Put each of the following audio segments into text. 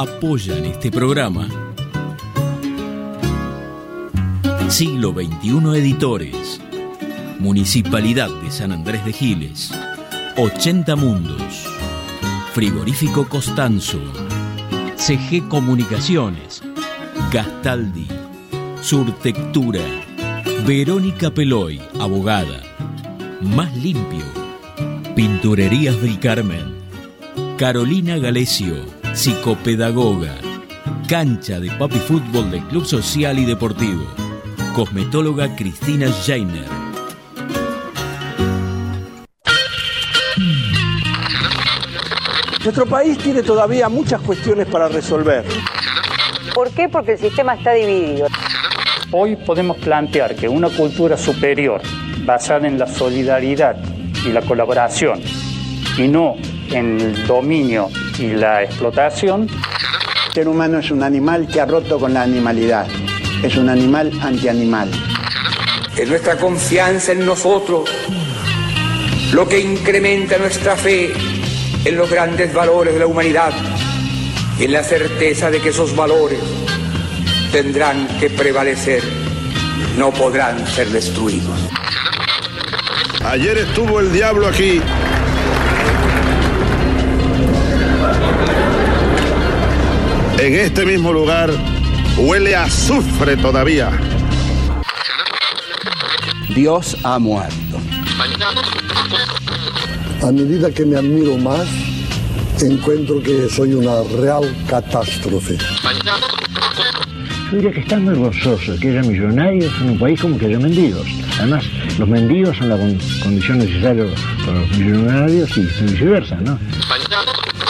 apoyan este programa. Siglo XXI Editores, Municipalidad de San Andrés de Giles, 80 Mundos, Frigorífico Costanzo, CG Comunicaciones, Gastaldi, Surtectura, Verónica Peloy, abogada, Más Limpio, Pinturerías del Carmen, Carolina Galesio, psicopedagoga, cancha de papi fútbol del Club Social y Deportivo, cosmetóloga Cristina Jainer. Nuestro país tiene todavía muchas cuestiones para resolver. ¿Por qué? Porque el sistema está dividido. Hoy podemos plantear que una cultura superior, basada en la solidaridad y la colaboración, y no en el dominio y la explotación. El ser humano es un animal que ha roto con la animalidad. Es un animal antianimal. Es nuestra confianza en nosotros lo que incrementa nuestra fe en los grandes valores de la humanidad y en la certeza de que esos valores tendrán que prevalecer, no podrán ser destruidos. Ayer estuvo el diablo aquí. En este mismo lugar huele a azufre todavía. Dios ha muerto. A medida que me admiro más, encuentro que soy una real catástrofe. Yo diría que están muy gozoso que haya millonarios en un país como que haya mendigos. Además, los mendigos son la condición necesaria para los millonarios y viceversa, ¿no?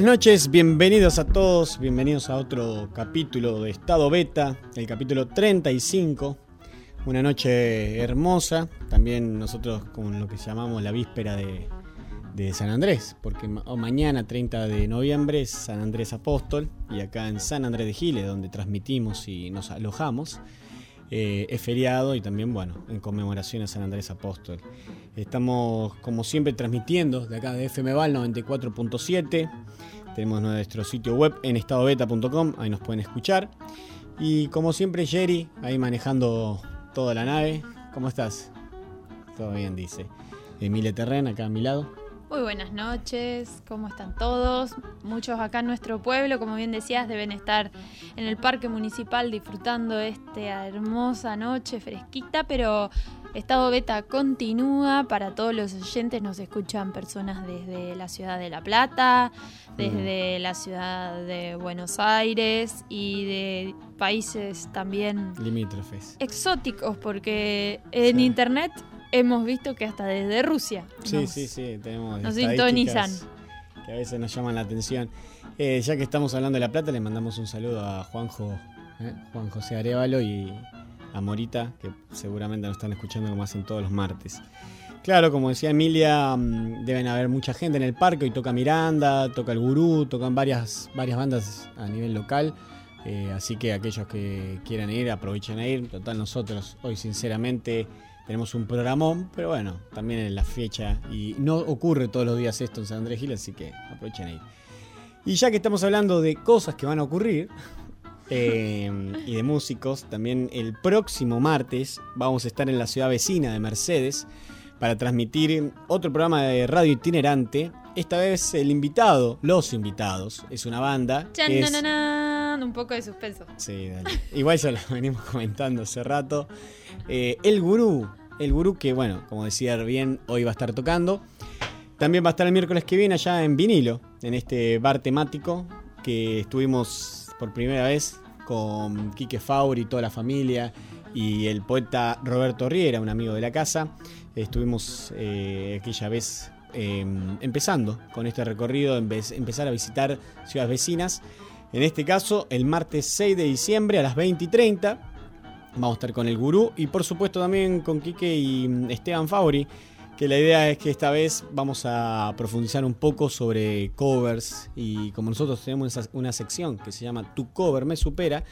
Buenas noches, bienvenidos a todos, bienvenidos a otro capítulo de Estado Beta, el capítulo 35. Una noche hermosa, también nosotros con lo que llamamos la víspera de, San Andrés, porque mañana 30 de noviembre es San Andrés Apóstol y acá en San Andrés de Giles, donde transmitimos y nos alojamos, eh, es feriado y también, bueno, en conmemoración a San Andrés Apóstol. Estamos, como siempre, transmitiendo de acá de FMVAL 94.7. Tenemos nuestro sitio web en estadobeta.com, ahí nos pueden escuchar. Y como siempre, Jerry, ahí manejando toda la nave. ¿Cómo estás? Todo bien, dice. Emile Terren, acá a mi lado. Muy buenas noches, ¿cómo están todos? Muchos acá en nuestro pueblo, como bien decías, deben estar en el parque municipal disfrutando esta hermosa noche fresquita, pero Estado Beta continúa. Para todos los oyentes nos escuchan personas desde la ciudad de La Plata, desde la ciudad de Buenos Aires y de países también limítrofes. Exóticos, porque en sí. internet hemos visto que hasta desde Rusia. Sí, nos, sí, sí, tenemos. Nos sintonizan. Que a veces nos llaman la atención. Eh, ya que estamos hablando de La Plata, le mandamos un saludo a Juanjo, eh, Juan José Arevalo y a Morita, que seguramente nos están escuchando como hacen todos los martes. Claro, como decía Emilia, deben haber mucha gente en el parque. Hoy toca Miranda, toca el Gurú, tocan varias, varias bandas a nivel local. Eh, así que aquellos que quieran ir, aprovechen a ir. Total, nosotros hoy sinceramente tenemos un programón, pero bueno, también en la fecha. Y no ocurre todos los días esto en San Andrés Gil, así que aprovechen a ir. Y ya que estamos hablando de cosas que van a ocurrir, eh, y de músicos. También el próximo martes vamos a estar en la ciudad vecina de Mercedes para transmitir otro programa de radio itinerante esta vez el invitado, los invitados, es una banda. que es- Un poco de suspenso. Sí, dale. Igual ya lo venimos comentando hace rato. Eh, el gurú, el gurú que, bueno, como decía bien, hoy va a estar tocando. También va a estar el miércoles que viene allá en vinilo, en este bar temático que estuvimos por primera vez con Quique Fauri y toda la familia y el poeta Roberto Riera, un amigo de la casa. Estuvimos eh, aquella vez eh, empezando con este recorrido, empezar a visitar ciudades vecinas. En este caso, el martes 6 de diciembre a las 20 y 30. Vamos a estar con el gurú y por supuesto también con Quique y mm, Esteban Fauri, que la idea es que esta vez vamos a profundizar un poco sobre covers y como nosotros tenemos una sección que se llama Tu cover me supera,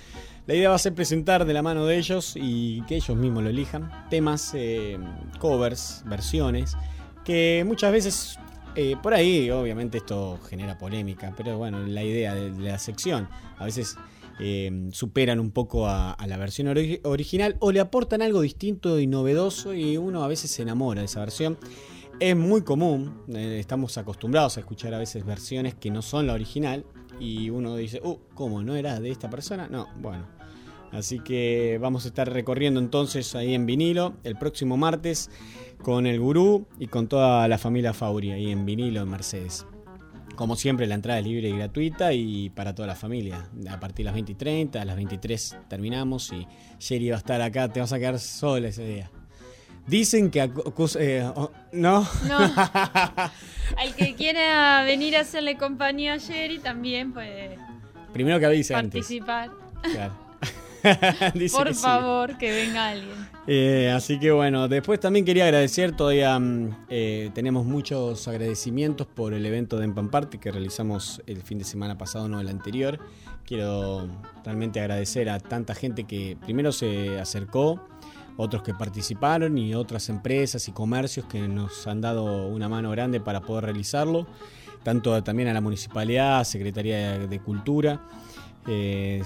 la idea va a ser presentar de la mano de ellos y que ellos mismos lo elijan temas, eh, covers, versiones, que muchas veces eh, por ahí obviamente esto genera polémica, pero bueno, la idea de, de la sección. A veces eh, superan un poco a, la versión ori- original o le aportan algo distinto y novedoso y uno a veces se enamora de esa versión. Es muy común, eh, estamos acostumbrados a escuchar a veces versiones que no son la original y uno dice, uh, ¿cómo? ¿No era de esta persona? No, bueno. Así que vamos a estar recorriendo entonces ahí en vinilo el próximo martes con el gurú y con toda la familia Fauri ahí en vinilo en Mercedes. Como siempre, la entrada es libre y gratuita y para toda la familia. A partir de las 20 y 30, a las 23 terminamos y Sherry va a estar acá, te vas a quedar sola ese día. Dicen que... eh, oh, ¿No? No. Al que quiera venir a hacerle compañía a Jerry también puede Primero que avise antes. participar. Claro. Dice Por que sí. favor, que venga alguien. Eh, así que bueno, después también quería agradecer, todavía mm, eh, tenemos muchos agradecimientos por el evento de Empamparte que realizamos el fin de semana pasado, no el anterior. Quiero realmente agradecer a tanta gente que primero se acercó, otros que participaron y otras empresas y comercios que nos han dado una mano grande para poder realizarlo. Tanto también a la municipalidad, Secretaría de, Cultura. Eh,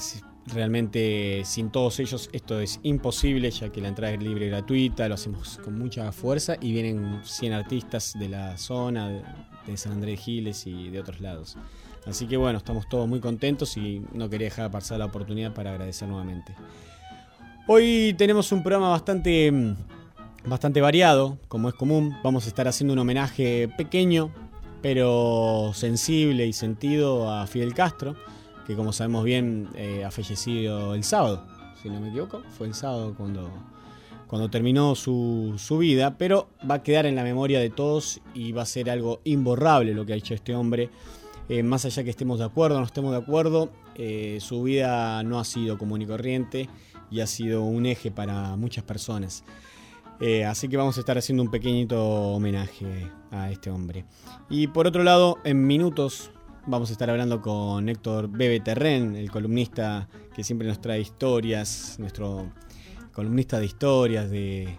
realmente sin todos ellos esto es imposible ya que la entrada es libre y gratuita, lo hacemos con mucha fuerza y vienen 100 artistas de la zona, de, San Andrés Giles y de otros lados. Así que bueno, estamos todos muy contentos y no quería dejar pasar la oportunidad para agradecer nuevamente. Hoy tenemos un programa bastante, mm, bastante variado, como es común. Vamos a estar haciendo un homenaje pequeño, pero sensible y sentido a Fidel Castro, que como sabemos bien eh, ha fallecido el sábado, si no me equivoco. Fue el sábado cuando, cuando terminó su, su vida, pero va a quedar en la memoria de todos y va a ser algo imborrable lo que ha hecho este hombre. Eh, más allá que estemos de acuerdo o no estemos de acuerdo, eh, su vida no ha sido común y corriente y ha sido un eje para muchas personas. Así que vamos a estar haciendo un pequeñito homenaje a este hombre. Y por otro lado, en minutos vamos a estar hablando con Héctor Bebe Terren, el columnista que siempre nos trae historias, nuestro columnista de historias, de,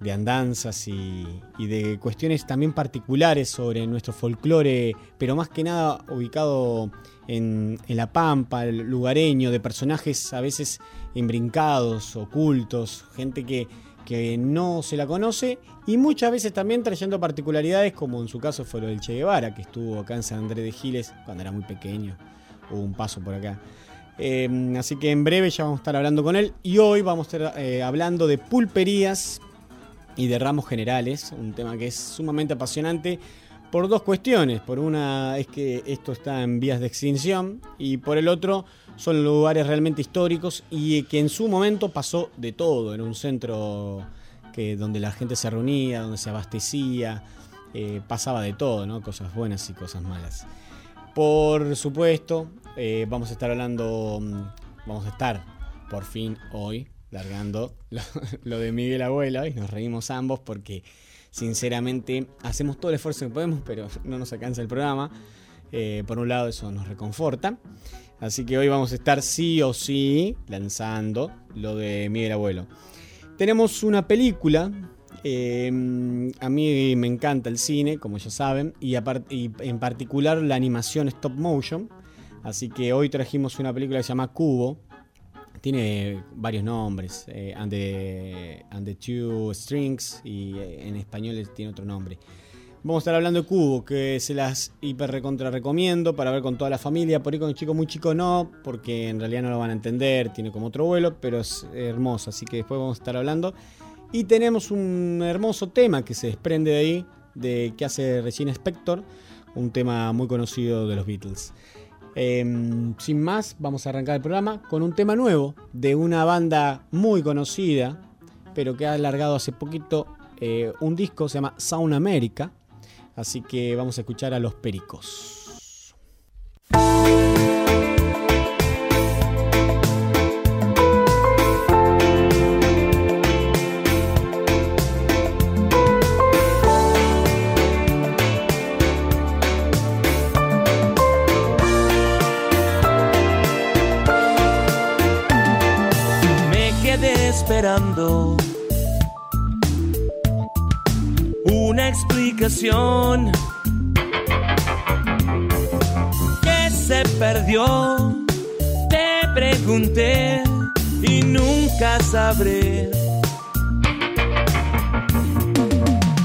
de andanzas y, de cuestiones también particulares sobre nuestro folclore, pero más que nada ubicado en, en la pampa, el lugareño, de personajes a veces embrincados, ocultos, gente que, que no se la conoce y muchas veces también trayendo particularidades como en su caso fue lo del Che Guevara, que estuvo acá en San Andrés de Giles cuando era muy pequeño, hubo un paso por acá. Eh, así que en breve ya vamos a estar hablando con él y hoy vamos a estar eh, hablando de pulperías y de ramos generales, un tema que es sumamente apasionante por dos cuestiones. Por una es que esto está en vías de extinción y por el otro son lugares realmente históricos y que en su momento pasó de todo. Era un centro que, donde la gente se reunía, donde se abastecía, eh, pasaba de todo, ¿no? cosas buenas y cosas malas. Por supuesto, eh, vamos a estar hablando, mm, vamos a estar por fin hoy largando lo, lo de Miguel Abuela y nos reímos ambos porque sinceramente hacemos todo el esfuerzo que podemos, pero no nos alcanza el programa. Eh, por un lado eso nos reconforta. Así que hoy vamos a estar sí o sí lanzando lo de Miguel Abuelo. Tenemos una película. eh, a mí me encanta el cine, como ya saben, y, y en particular la animación stop motion. Así que hoy trajimos una película que se llama Cubo. Tiene varios nombres, eh, and, the, Two Strings, y eh, en español tiene otro nombre. Vamos a estar hablando de Cubo, que se las hiper recontra recomiendo para ver con toda la familia. Por ahí con un chico muy chico no, porque en realidad no lo van a entender, tiene como otro vuelo, pero es hermoso, así que después vamos a estar hablando. Y tenemos un hermoso tema que se desprende de ahí, de que hace Regina Spector, un tema muy conocido de los Beatles. Em, sin más, vamos a arrancar el programa con un tema nuevo de una banda muy conocida, pero que ha alargado hace poquito eh, un disco, se llama Sound America. Así que vamos a escuchar a los Pericos. Que se perdió. Te pregunté y nunca sabré.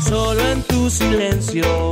Solo en tu silencio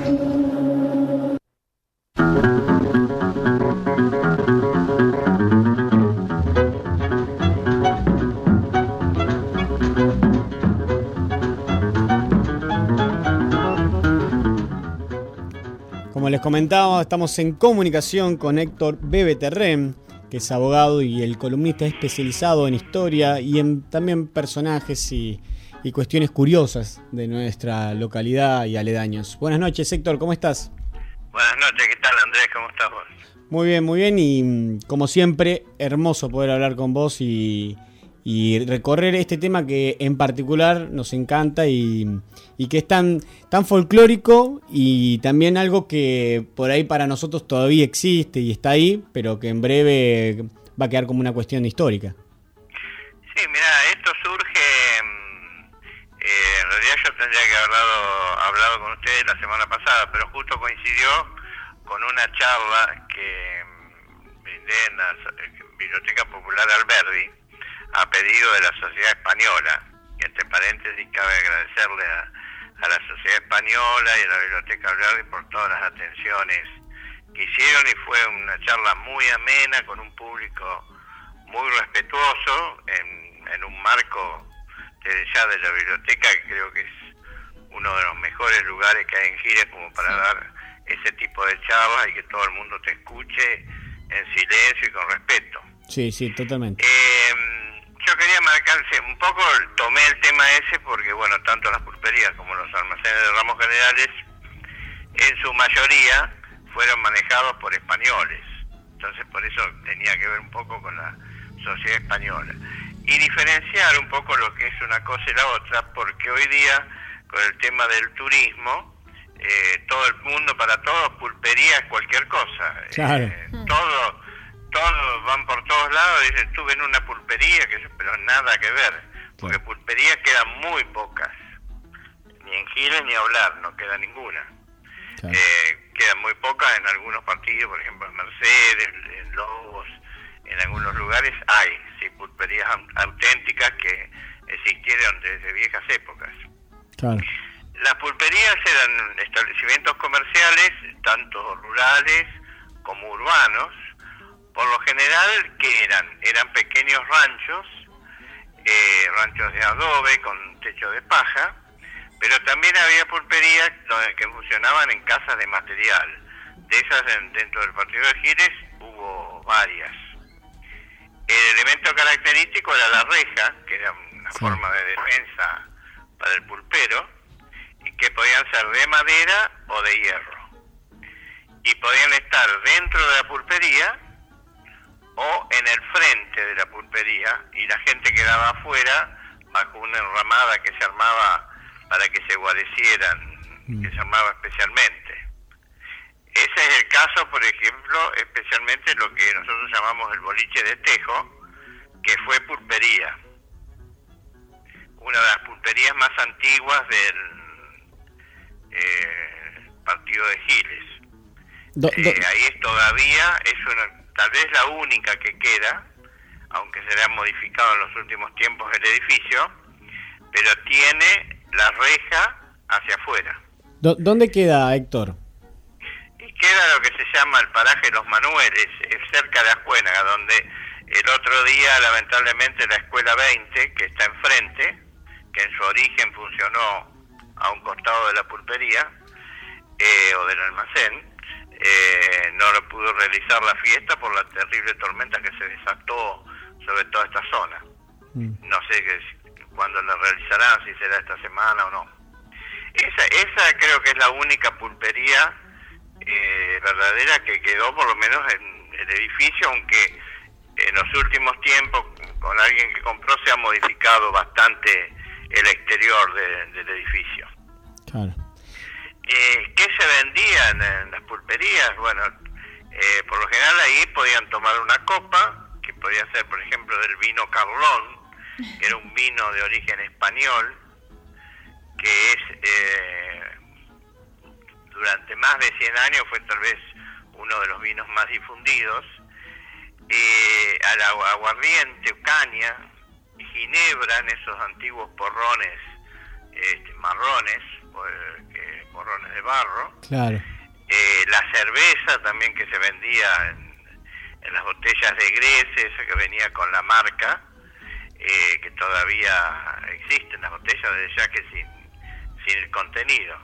Comentaba, estamos en comunicación con Héctor Bebe Terrén, que es abogado y el columnista especializado en historia y en también personajes y, y cuestiones curiosas de nuestra localidad y aledaños. Buenas noches, Héctor, ¿cómo estás? Buenas noches, ¿qué tal Andrés? ¿Cómo estás vos? Muy bien, muy bien y mm, como siempre, hermoso poder hablar con vos y, y recorrer este tema que en particular nos encanta y, y que es tan, tan folclórico y también algo que por ahí para nosotros todavía existe y está ahí, pero que en breve va a quedar como una cuestión histórica. Sí, mira, esto surge, mm, eh, en realidad yo tendría que haber hablado con ustedes la semana pasada, pero justo coincidió con una charla que mm, brindé en la Biblioteca Popular Alberdi a pedido de la Sociedad Española. Y entre paréntesis cabe agradecerle a, a la Sociedad Española y a la Biblioteca Alberdi por todas las atenciones que hicieron y fue una charla muy amena con un público muy respetuoso en, en un marco desde ya de la biblioteca que creo que es uno de los mejores lugares que hay en Giles como para dar ese tipo de charlas y que todo el mundo te escuche en silencio y con respeto. Sí, sí, totalmente. Eh, yo quería marcarse un poco, tomé el tema ese porque, bueno, tanto las pulperías como los almacenes de ramos generales, en su mayoría, fueron manejados por españoles. Entonces, por eso tenía que ver un poco con la sociedad española. Y diferenciar un poco lo que es una cosa y la otra, porque hoy día, con el tema del turismo, eh, todo el mundo, para todos, pulpería es cualquier cosa. Claro. Todo, todos van por todos lados, dicen, estuve en una pulpería, que, pero nada que ver, porque pulperías quedan muy pocas, ni en Giles ni hablar, no queda ninguna. Eh, quedan muy pocas en algunos partidos, por ejemplo en Mercedes, en Lobos, en algunos lugares hay, sí, pulperías au- auténticas que existieron desde viejas épocas. Claro. Las pulperías eran establecimientos comerciales, tanto rurales como urbanos, por lo general que eran eran pequeños ranchos, eh, ranchos de adobe con techo de paja, pero también había pulperías donde- que funcionaban en casas de material. De esas en- dentro del partido de Giles hubo varias. El elemento característico era la reja, que era una forma de defensa para el pulpero, y que podían ser de madera o de hierro. Y podían estar dentro de la pulpería o en el frente de la pulpería, y la gente quedaba afuera bajo una enramada que se armaba para que se guarecieran, que se armaba especialmente. Ese es el caso, por ejemplo, especialmente lo que nosotros llamamos el boliche de tejo, que fue pulpería. Una de las pulperías más antiguas del eh, partido de Giles. Do- do- Eh, ahí es todavía, es una, tal vez la única que queda, aunque se le ha modificado en los últimos tiempos el edificio, pero tiene la reja hacia afuera. ¿Dónde queda, Héctor? Y queda lo que se llama el paraje Los Manueles, es cerca de Ascuénaga, donde el otro día, lamentablemente, la Escuela 20, que está enfrente, que en su origen funcionó a un costado de la pulpería eh, o del almacén, eh, no lo pudo realizar la fiesta por la terrible tormenta que se desató sobre toda esta zona. No sé que, cuándo la realizarán, si será esta semana o no. Esa, esa creo que es la única pulpería eh, verdadera que quedó por lo menos en el edificio, aunque en los últimos tiempos con alguien que compró se ha modificado bastante el exterior de- del edificio. Claro. Eh, ¿Qué se vendía en, las pulperías? Bueno, eh, por lo general ahí podían tomar una copa, que podía ser, por ejemplo, del vino Carlón, que era un vino de origen español, que es, eh, durante más de 100 años, fue tal vez uno de los vinos más difundidos, eh, al agu- aguardiente, caña, ginebra en esos antiguos porrones este, marrones, porrones de barro, Claro. eh, la cerveza también que se vendía en, en las botellas de Grece, esa que venía con la marca, eh, que todavía existen las botellas, desde ya que sin, sin el contenido.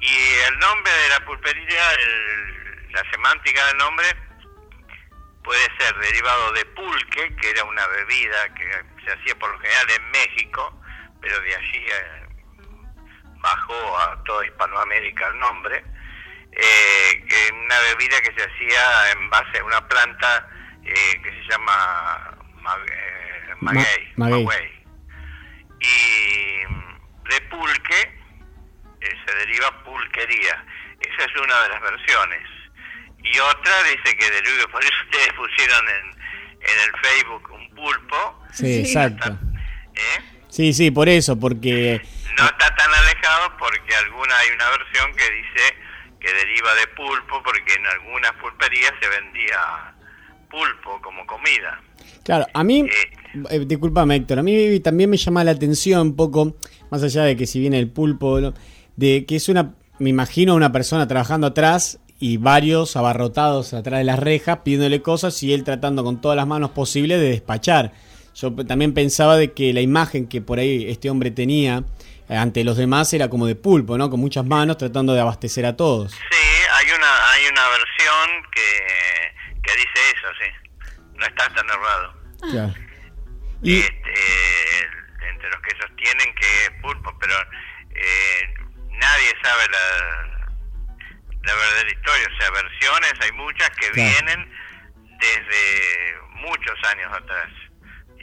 Y el nombre de la pulpería, el- la semántica del nombre, puede ser derivado de pulque, que era una bebida que se hacía por lo general en México, pero de allí eh, bajó a toda Hispanoamérica el nombre, eh, una bebida que se hacía en base a una planta eh, que se llama ma- eh, maguey, maguey. maguey. Y de pulque eh, se deriva pulquería. Esa es una de las versiones. Y otra dice que deriva, por eso ustedes pusieron en, en el Facebook un pulpo. Sí, exacto. Sí, sí, por eso, porque No está tan alejado porque alguna hay una versión que dice que deriva de pulpo porque en algunas pulperías se vendía pulpo como comida. Claro, a mí, eh, discúlpame Héctor, a mí también me llama la atención un poco, más allá de que si viene el pulpo, de que es una, me imagino una persona trabajando atrás y varios abarrotados atrás de las rejas pidiéndole cosas y él tratando con todas las manos posibles de despachar. Yo también pensaba de que la imagen que por ahí este hombre tenía eh, ante los demás era como de pulpo, ¿no? Con muchas manos tratando de abastecer a todos. Sí, hay una hay una versión que, que dice eso, sí. No está tan errado. Claro. Y, Este, entre los que sostienen que es pulpo, pero eh, nadie sabe la, la verdadera historia. O sea, versiones hay muchas que Claro. vienen desde muchos años atrás.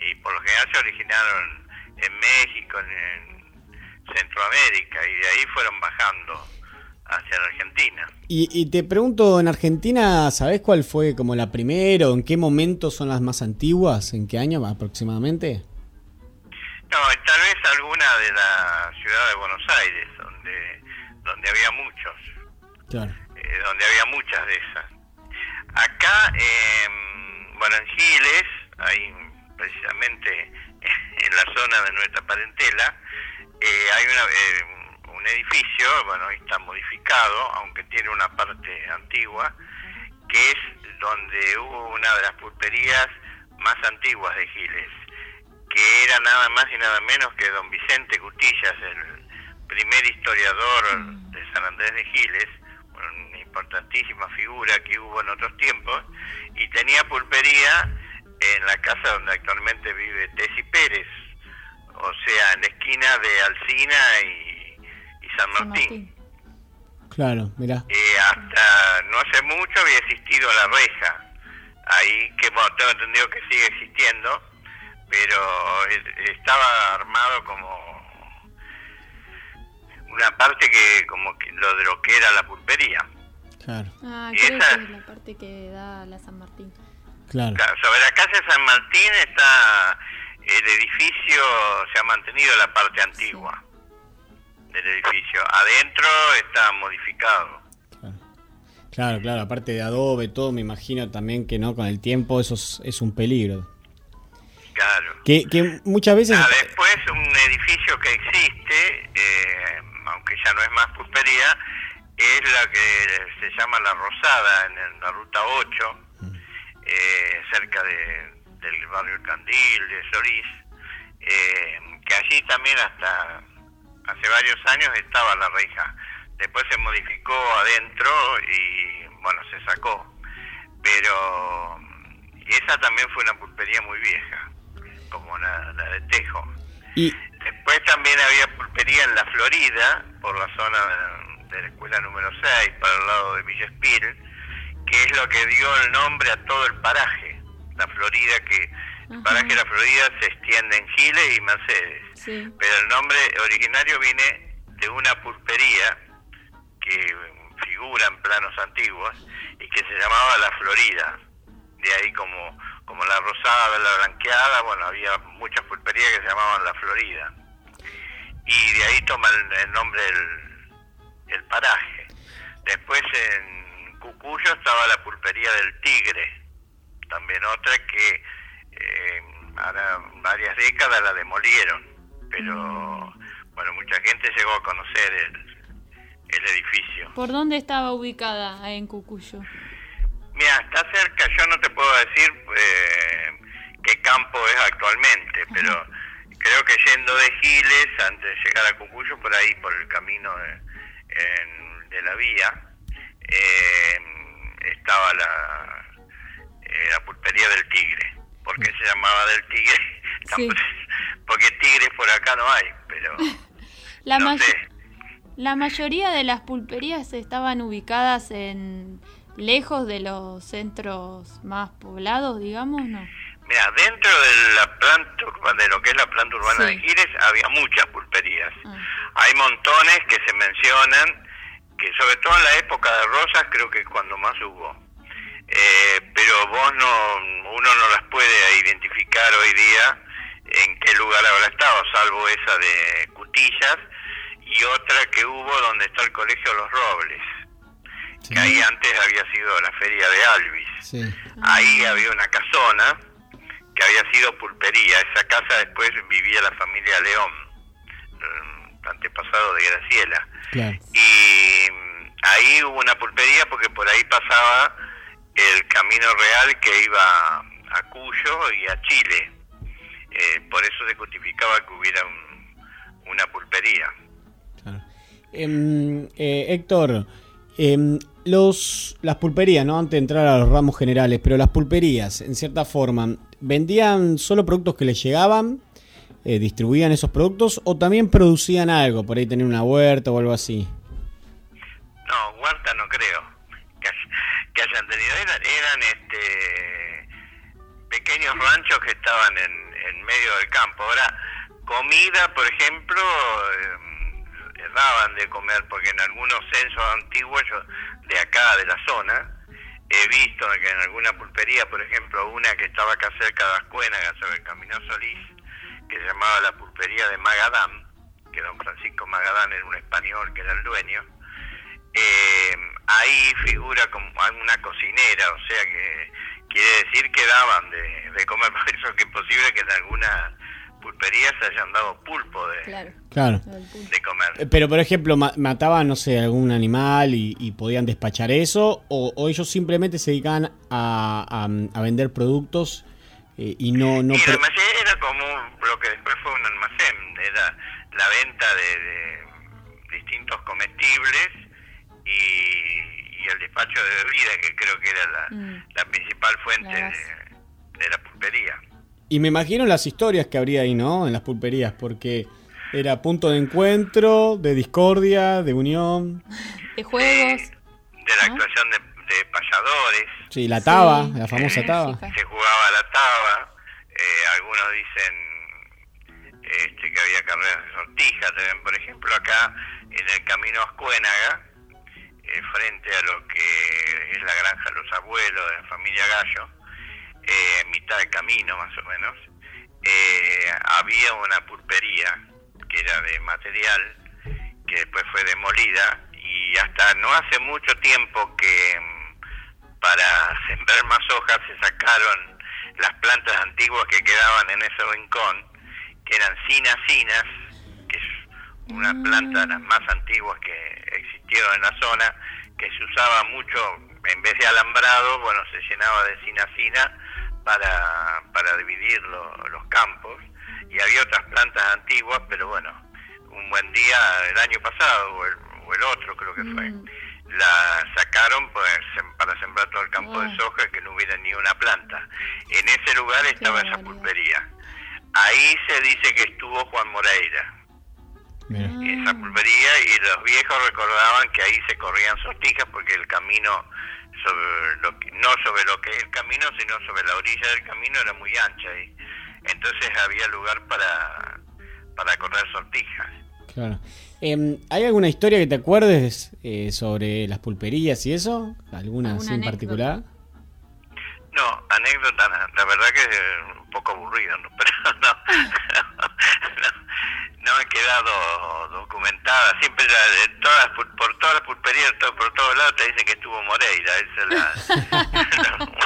Y por lo general se originaron en México, en, en Centroamérica, y de ahí fueron bajando hacia la Argentina. y, y te pregunto, en Argentina, ¿sabés cuál fue como la primera o en qué momento son las más antiguas? ¿En qué año aproximadamente? No, tal vez alguna de la ciudad de Buenos Aires, donde, donde había muchos, Claro. eh, donde había muchas de esas. Acá, em, bueno, en Giles, ahí precisamente en la zona de nuestra parentela, eh, hay una, eh, un edificio, bueno, hoy está modificado, aunque tiene una parte antigua, que es donde hubo una de las pulperías más antiguas de Giles, que era nada más y nada menos que don Vicente Cutillas, el primer historiador de San Andrés de Giles, una importantísima figura que hubo en otros tiempos, y tenía pulpería en la casa donde actualmente vive Tessy Pérez, o sea, en la esquina de Alcina y, y San Martín. Claro, mira. Eh, hasta no hace mucho había existido la reja, ahí que bueno, tengo entendido que sigue existiendo, pero estaba armado como una parte que como que lo de lo que era la pulpería. Claro, Ah, Y creo esa- que es la parte que da la San Martín. Claro. Sobre la calle San Martín está el edificio, se ha mantenido la parte antigua del edificio. Adentro está modificado. Claro, claro, aparte de adobe, todo, me imagino también que no, con el tiempo eso es, es un peligro. Claro. Que, que muchas veces... Ah, después un edificio que existe, eh, aunque ya no es más pulpería, es la que se llama La Rosada en, la ruta 8, eh, cerca de, del barrio Candil, de Solís, eh, que allí también hasta hace varios años estaba la reja. Después se modificó adentro y bueno, se sacó. Pero esa también fue una pulpería muy vieja, como la, la de Tejo. Y, Después también había pulpería en la Florida, por la zona de, de la escuela número 6, para el lado de Villa Espil, que es lo que dio el nombre a todo el paraje. La Florida, que el paraje de la Florida se extiende en Chile y Mercedes. Pero el nombre originario viene de una pulpería que figura en planos antiguos y que se llamaba La Florida. De ahí como, como la rosada, la blanqueada, bueno, había muchas pulperías que se llamaban La Florida. Y de ahí toma el, el nombre el, el paraje. Después en Cucuyo estaba la pulpería del Tigre, también otra que eh, ahora varias décadas la demolieron, pero bueno, mucha gente llegó a conocer el, el edificio. ¿Por dónde estaba ubicada en Cucuyo? Mira, está cerca, yo no te puedo decir eh, qué campo es actualmente, pero creo que yendo de Giles, antes de llegar a Cucuyo, por ahí, por el camino de, en- de la vía, eh, estaba la, eh, la pulpería del Tigre. ¿Por qué se llamaba del Tigre? Sí. Porque tigres por acá no hay, pero La, no may- sé. la mayoría de las pulperías estaban ubicadas en lejos de los centros más poblados, digamos, ¿no? Mira, dentro de la planta de lo que es la planta urbana Sí. de Giles había muchas pulperías. Hay montones que se mencionan, que sobre todo en la época de Rosas creo que es cuando más hubo. Eh, pero vos no, uno no las puede identificar hoy día en qué lugar habrá estado, salvo esa de Cutillas y otra que hubo donde está el colegio Los Robles, que ahí antes había sido la feria de Alvis. Sí. Ahí había una casona que había sido pulpería. Esa casa después vivía la familia León, mm, antepasado de Graciela. Claro. Y mm, ahí hubo una pulpería porque por ahí pasaba el camino real que iba a Cuyo y a Chile. Eh, por eso se justificaba que hubiera un- una pulpería. Em, eh, Héctor, em, los, las pulperías, ¿no? Antes de entrar a los ramos generales, pero las pulperías, en cierta forma, ¿vendían solo productos que les llegaban? Eh, ¿Distribuían esos productos? ¿O también producían algo? Por ahí tener una huerta o algo así. No, huerta no creo que, que hayan tenido. Eran, eran este, pequeños ranchos que estaban en, en medio del campo. Ahora, comida, por ejemplo, daban de comer, porque en algunos censos antiguos yo, de acá, de la zona, he visto que en alguna pulpería, por ejemplo, una que estaba acá cerca de Ascuénaga, sobre el Camino Solís, que se llamaba la pulpería de Magadán, que don Francisco Magadán era un español que era el dueño, eh, ahí figura como una cocinera, o sea que quiere decir que daban de, de comer, por eso que es posible que en alguna pulpería se hayan dado pulpo de, Claro. de comer. Eh, Pero, por ejemplo, ma- mataban, no sé, algún animal y, y podían despachar eso, o, o ellos simplemente se dedicaban a, a- a vender productos eh, y no... no y el almacén era como lo que después fue un almacén, era la venta de, de distintos comestibles y, y el despacho de bebida, que creo que era la, la principal fuente La de, de la pulpería. Y me imagino las historias que habría ahí, ¿no? En las pulperías, porque era punto de encuentro, de discordia, de unión. De juegos. de la actuación de, Sí, la taba, la famosa taba. Se jugaba la taba. eh, algunos dicen este, que había carreras de sortija. También, por ejemplo, acá en el camino a Ascuénaga, eh, frente a lo que es la granja de los abuelos de la familia Gallo, eh, en mitad del camino más o menos, eh, había una pulpería que era de material que después fue demolida y hasta no hace mucho tiempo que mm, para sembrar más hojas se sacaron las plantas antiguas que quedaban en ese rincón, que eran cinacinas, que es una planta de las más antiguas que existieron en la zona, que se usaba mucho, en vez de alambrado, bueno, se llenaba de cinacina para, para dividir lo- los campos, y había otras plantas antiguas, pero bueno, un buen día el año pasado o el, o el otro creo que fue la sacaron pues para sembrar todo el campo de soja que no hubiera ni una planta. En ese lugar estaba esa pulpería. Ahí se dice que estuvo Juan Moreira. Esa pulpería y los viejos recordaban que ahí se corrían sortijas porque el camino sobre lo que- no sobre lo que es el camino sino sobre la orilla del camino era muy ancha ahí. Entonces había lugar para para correr sortijas. Claro. Em, ¿Hay alguna historia que te acuerdes eh, sobre las pulperías y eso? ¿Alguna así en particular? No, anécdota, no. la verdad que es un poco aburrido, ¿no? pero no, no, no he quedado documentada. Siempre la- en todas, las pul- por todas las pulperías, por todos lados te dicen que estuvo Moreira. Esa es la,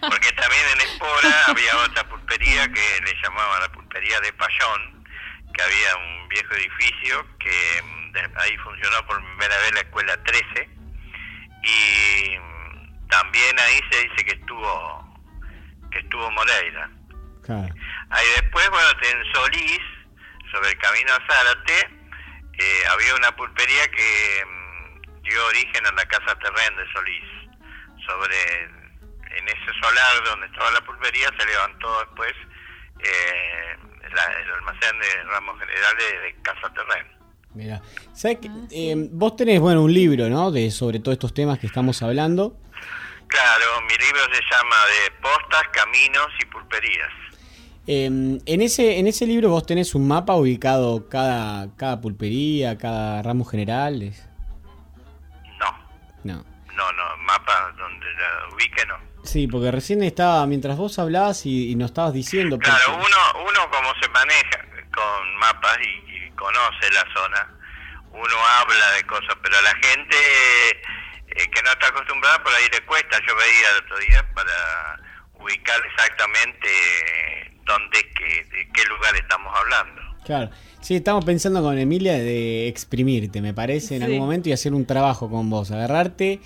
porque también en Espora había otra pulpería que le llamaban la pulpería de Payón, que había un viejo edificio que mm, ahí funcionó por primera vez la escuela 13 y mm, también ahí se dice que estuvo que estuvo Moreira. Claro. Ahí después, bueno, en Solís, sobre el camino a Zárate, eh, había una pulpería que mm, dio origen a la Casa Terren de Solís. Sobre, en ese solar donde estaba la pulpería se levantó después eh, la- el almacén de ramos generales de Casa Terren. Mira, ¿sabes qué? Eh, vos tenés, bueno, un libro, ¿no? De sobre todos estos temas que estamos hablando. Claro, mi libro se llama De postas, caminos y pulperías. Eh, en ese en ese libro vos tenés un mapa ubicado cada cada pulpería, cada ramo general. No. No. No, no, mapa donde la ubique no. Sí, porque recién estaba, mientras vos hablabas y, y nos estabas diciendo. Claro, porque- uno, uno como se maneja con mapas y, y conoce la zona, uno habla de cosas, pero a la gente eh, que no está acostumbrada por ahí le cuesta. Yo veía el otro día para ubicar exactamente dónde, qué, de qué lugar estamos hablando. Claro. Sí, estamos pensando con Emilia de exprimirte, me parece, en Sí. algún momento y hacer un trabajo con vos. Agarrarte,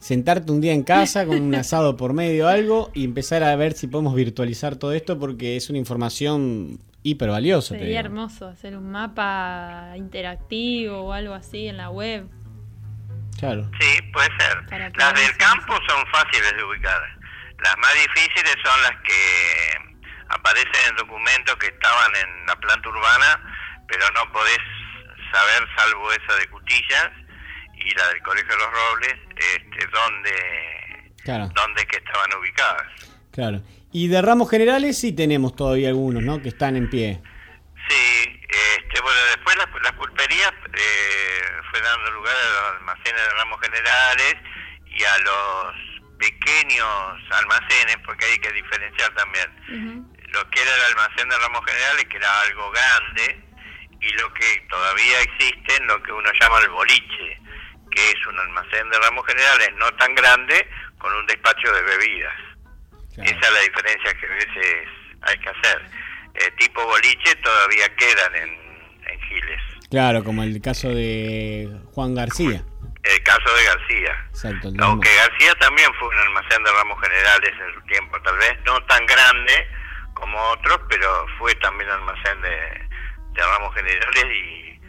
sentarte un día en casa con un asado por medio o algo y empezar a ver si podemos virtualizar todo esto porque es una información hiper valiosa. te Sería digo. hermoso hacer un mapa interactivo o algo así en la web. Claro. Sí, puede ser. Las del campo son fáciles de ubicar. Las más difíciles son las que aparecen en documentos que estaban en la planta urbana, pero no podés saber, salvo esa de Cutillas y la del Colegio de los Robles, este, dónde, Claro, dónde que estaban ubicadas. claro. Y de ramos generales sí tenemos todavía algunos, ¿no? Que están en pie. Sí, este, bueno, después las, las pulperías eh, fue dando lugar a los almacenes de ramos generales y a los pequeños almacenes, porque hay que diferenciar también lo que era el almacén de ramos generales, que era algo grande, y lo que todavía existe lo que uno llama el boliche, que es un almacén de ramos generales no tan grande con un despacho de bebidas. Esa es la diferencia que a veces hay que hacer. Eh, tipo boliche todavía quedan en, en Giles. Claro, como el caso de Juan García. El caso de García. Exacto. Aunque García también fue un almacén de ramos generales en su tiempo, tal vez no tan grande como otros, pero fue también almacén de, de ramos generales y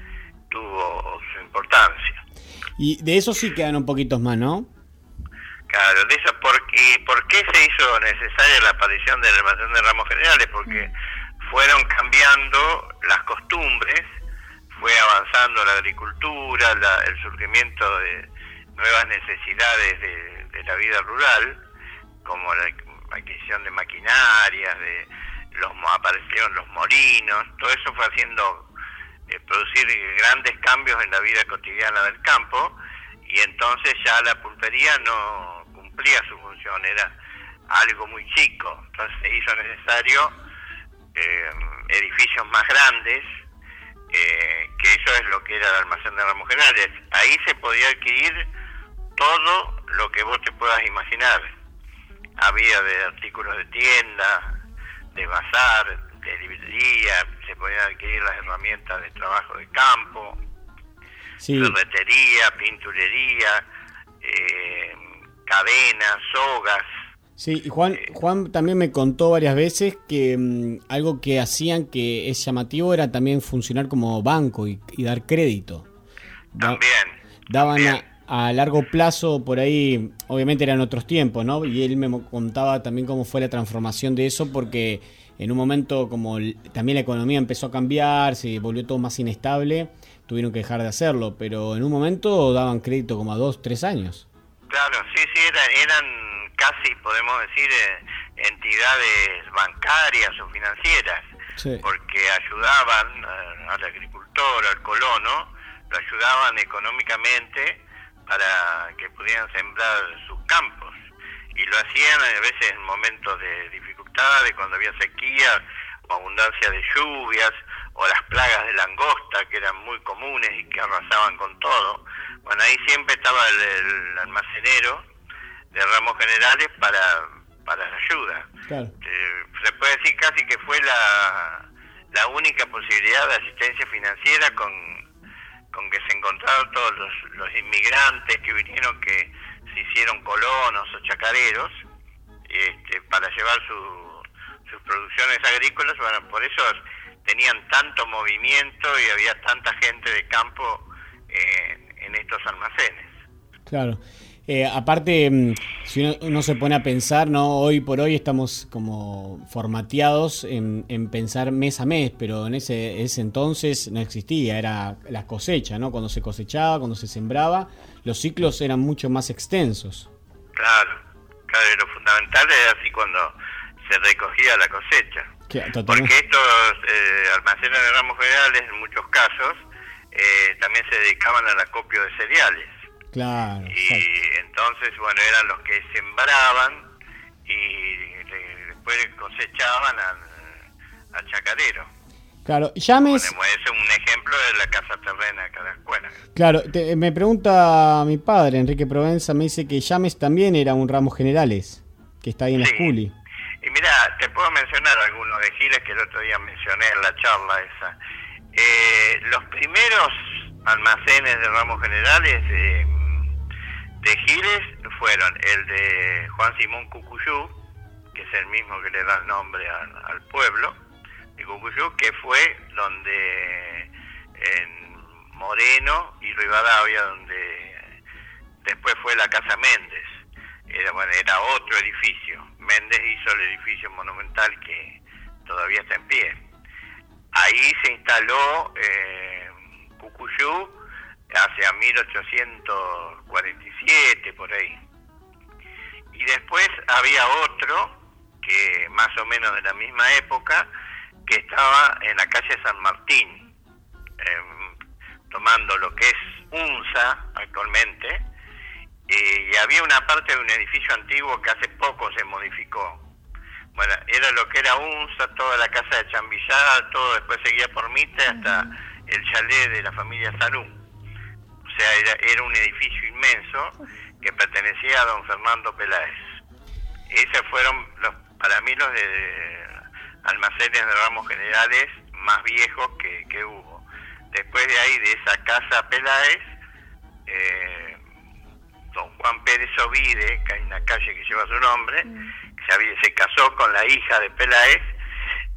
tuvo su importancia. Y de eso sí quedan un poquitos más, ¿no? Claro, de eso, por, ¿y por qué se hizo necesaria la aparición del almacén de ramos generales? Porque fueron cambiando las costumbres, fue avanzando la agricultura, la- el surgimiento de nuevas necesidades de, de la vida rural, como la adquisición de maquinarias, de los aparecieron los molinos, todo eso fue haciendo producir grandes cambios en la vida cotidiana del campo y entonces ya la pulpería no cumplía su función, era algo muy chico, entonces se hizo necesario eh, edificios más grandes, eh, que eso es lo que era el almacén de ramos generales. Ahí se podía adquirir todo lo que vos te puedas imaginar. Había de artículos de tienda, de bazar, de librería, se podían adquirir las herramientas de trabajo de campo, Sí. ferretería, pinturería, eh, cadenas, sogas. Sí, y Juan, Juan también me contó varias veces que mm, algo que hacían que es llamativo era también funcionar como banco y, y dar crédito. Da- Daban a, a largo plazo, por ahí, obviamente eran otros tiempos, ¿no? Y él me contaba también cómo fue la transformación de eso, porque en un momento como el- también la economía empezó a cambiar, se volvió todo más inestable, tuvieron que dejar de hacerlo, pero en un momento daban crédito como a dos, tres años. Claro, sí, sí, era- eran casi, podemos decir, eh, entidades bancarias o financieras, Sí. porque ayudaban eh, al agricultor, al colono, lo ayudaban económicamente para que pudieran sembrar sus campos. Y lo hacían a veces en momentos de dificultades, cuando había sequía o abundancia de lluvias, o las plagas de langosta que eran muy comunes y que arrasaban con todo. Bueno, ahí siempre estaba el, el almacenero de ramos generales para, para la ayuda. Eh, se puede decir casi que fue la, la única posibilidad de asistencia financiera con, con que se encontraron todos los, los inmigrantes que vinieron, que se hicieron colonos o chacareros, este, para llevar su, sus producciones agrícolas. Bueno, por eso tenían tanto movimiento y había tanta gente de campo eh, en estos almacenes. Claro. Eh, aparte, mm, si uno, se pone a pensar, ¿no? Hoy por hoy estamos como formateados en, pensar mes a mes, pero en ese, ese entonces no existía, era la cosecha, ¿no? Cuando se cosechaba, cuando se sembraba, los ciclos eran mucho más extensos. Claro, claro, y lo fundamental era así cuando se recogía la cosecha. Porque estos eh, almacenes de ramos generales, en muchos casos, eh, también se dedicaban al acopio de cereales. Claro. Y entonces, bueno, eran los que sembraban y después cosechaban al, chacarero. Claro, llames. Ponemos ese un ejemplo de la casa terrena de cada escuela. Claro, me pregunta mi padre, Enrique Provenza, me dice que Llames también era un ramo generales, que está ahí en la esculi. Y mira, te puedo mencionar algunos de Giles que el otro día mencioné en la charla esa. Eh, los primeros almacenes de ramos generales de, Giles fueron el de Juan Simón Cucuyú, que es el mismo que le da el nombre al, pueblo de Cucuyú, que fue donde en Moreno y Rivadavia, donde después fue la Casa Méndez. Era, bueno, era otro edificio. Méndez hizo el edificio monumental que todavía está en pie. Ahí se instaló eh, Cucuyú hacia 1847, por ahí. Y después había otro, que más o menos de la misma época, que estaba en la calle San Martín, em, tomando lo que es UNSA actualmente, y había una parte de un edificio antiguo que hace poco se modificó. Bueno, era lo que era UNSA, toda la casa de Chambillada, todo después seguía por Mite hasta el chalet de la familia Salú. O sea, era, un edificio inmenso que pertenecía a don Fernando Peláez. Esos fueron los, para mí los de, almacenes de ramos generales más viejos que, que hubo. Después de ahí, de esa casa Peláez, eh, don Juan Pérez Ovide, que hay una calle que lleva su nombre, se, se casó con la hija de Peláez,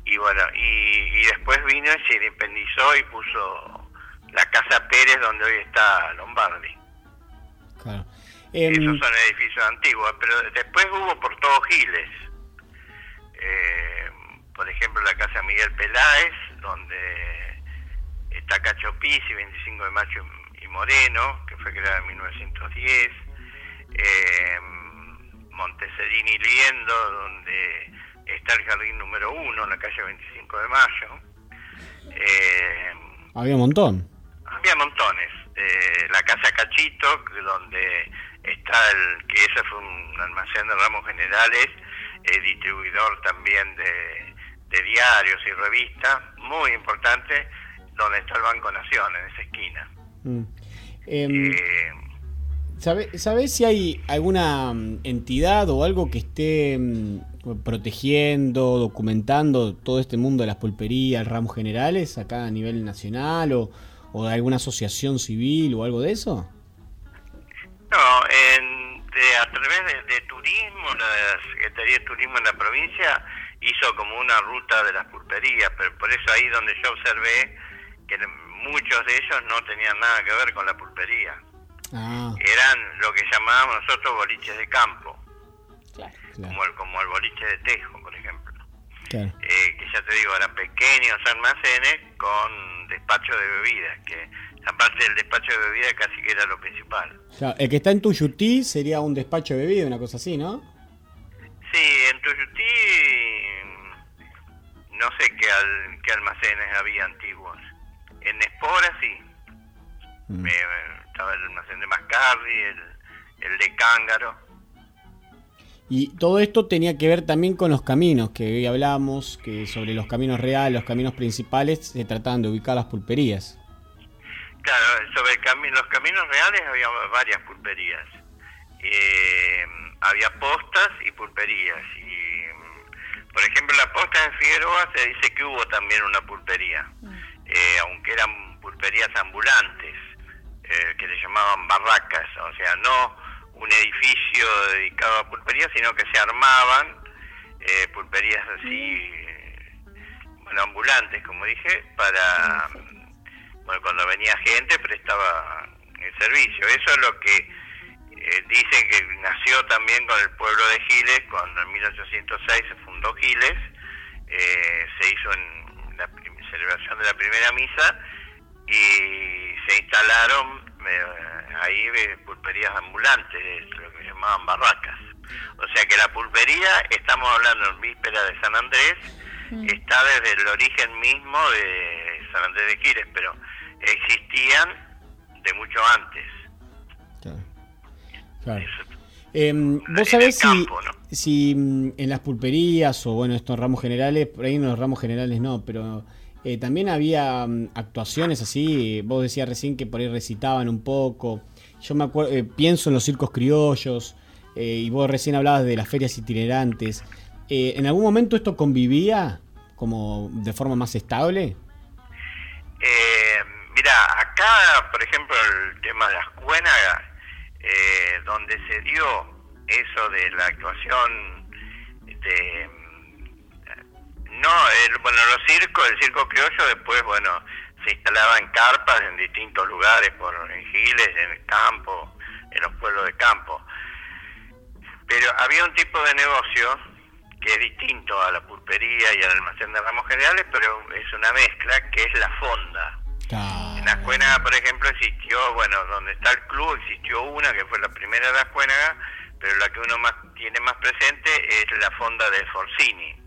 y bueno, y, después vino y se independizó y puso la Casa Pérez donde hoy está Lombardi. Claro. Esos em, son edificios antiguos, pero después hubo por todos Giles. Eh, por ejemplo, la Casa Miguel Peláez, donde está Cacho Pizzi, 25 de mayo y Moreno, que fue creada en 1910 eh, Montecedini Liendo, donde está el jardín número uno, en la calle 25 de Mayo. Eh, había un montón. Había montones. Eh, la casa Cachito, donde está el, que ese fue un almacén de ramos generales, eh, distribuidor también de, de diarios y revistas, muy importante, donde está el Banco Nación, en esa esquina. Mm. Em, ¿Sabes si hay alguna mm, entidad o algo que esté mm, protegiendo, documentando todo este mundo de las pulperías, ramos generales, acá a nivel nacional o, de alguna asociación civil o algo de eso? No, en, de, a través de, turismo, la Secretaría de Turismo en la provincia hizo como una ruta de las pulperías, pero por eso ahí donde yo observé que muchos de ellos no tenían nada que ver con la pulpería. Ah. Eran lo que llamábamos nosotros boliches de campo, Como, el, como el boliche de Tejo, por ejemplo. Eh, que ya te digo, eran pequeños almacenes con despacho de bebidas, que aparte del despacho de bebidas casi que era lo principal. el que está en Tuyutí sería un despacho de bebidas, una cosa así, ¿no? Sí, en Tuyutí no sé qué, qué almacenes había antiguos. En Espora sí. Mm estaba el almacén de Mascardi, el, el de Cángaro. Y todo esto tenía que ver también con los caminos, que hoy hablamos, que sobre los caminos reales, los caminos principales, se trataban de ubicar las pulperías. Claro, sobre cami- los caminos reales había varias pulperías. Eh, había postas y pulperías. Y, mm, por ejemplo, la posta en Figueroa se dice que hubo también una pulpería, eh, aunque eran pulperías ambulantes, eh, que le llamaban barracas, o sea, no un edificio dedicado a pulperías, sino que se armaban eh, pulperías así, eh, bueno, ambulantes, como dije, para bueno, cuando venía gente prestaba el servicio. Eso es lo que eh, dicen que nació también con el pueblo de Giles, cuando en 1806 se fundó Giles, eh, se hizo en la celebración de la primera misa y se instalaron eh, ahí eh, pulperías ambulantes, lo que llamaban barracas. O sea que la pulpería, estamos hablando en víspera de San Andrés, está desde el origen mismo de San Andrés de Giles, pero existían de mucho antes. Claro. Em, ¿Vos sabés si, si mm, en las pulperías o bueno, estos ramos generales, por ahí en los ramos generales no, pero eh, también había mm, actuaciones así, vos decías recién que por ahí recitaban un poco, yo me acuerdo, eh, pienso en los circos criollos eh, y vos recién hablabas de las ferias itinerantes, ¿en algún momento esto convivía como de forma más estable? Mira, acá, por ejemplo, el tema de las cuenagas, eh, donde se dio eso de la actuación de... No, el- bueno, los circos, el circo criollo después, bueno, se instalaba en carpas en distintos lugares, por en Giles, en el campo, en los pueblos de campo. Pero había un tipo de negocio que es distinto a la pulpería y al almacén de ramos generales, pero es una mezcla que es la fonda. En las Cuénagas, por ejemplo, existió, bueno, donde está el club existió una que fue la primera de las Cuénagas, pero la que uno más tiene más presente es la fonda de Forcini.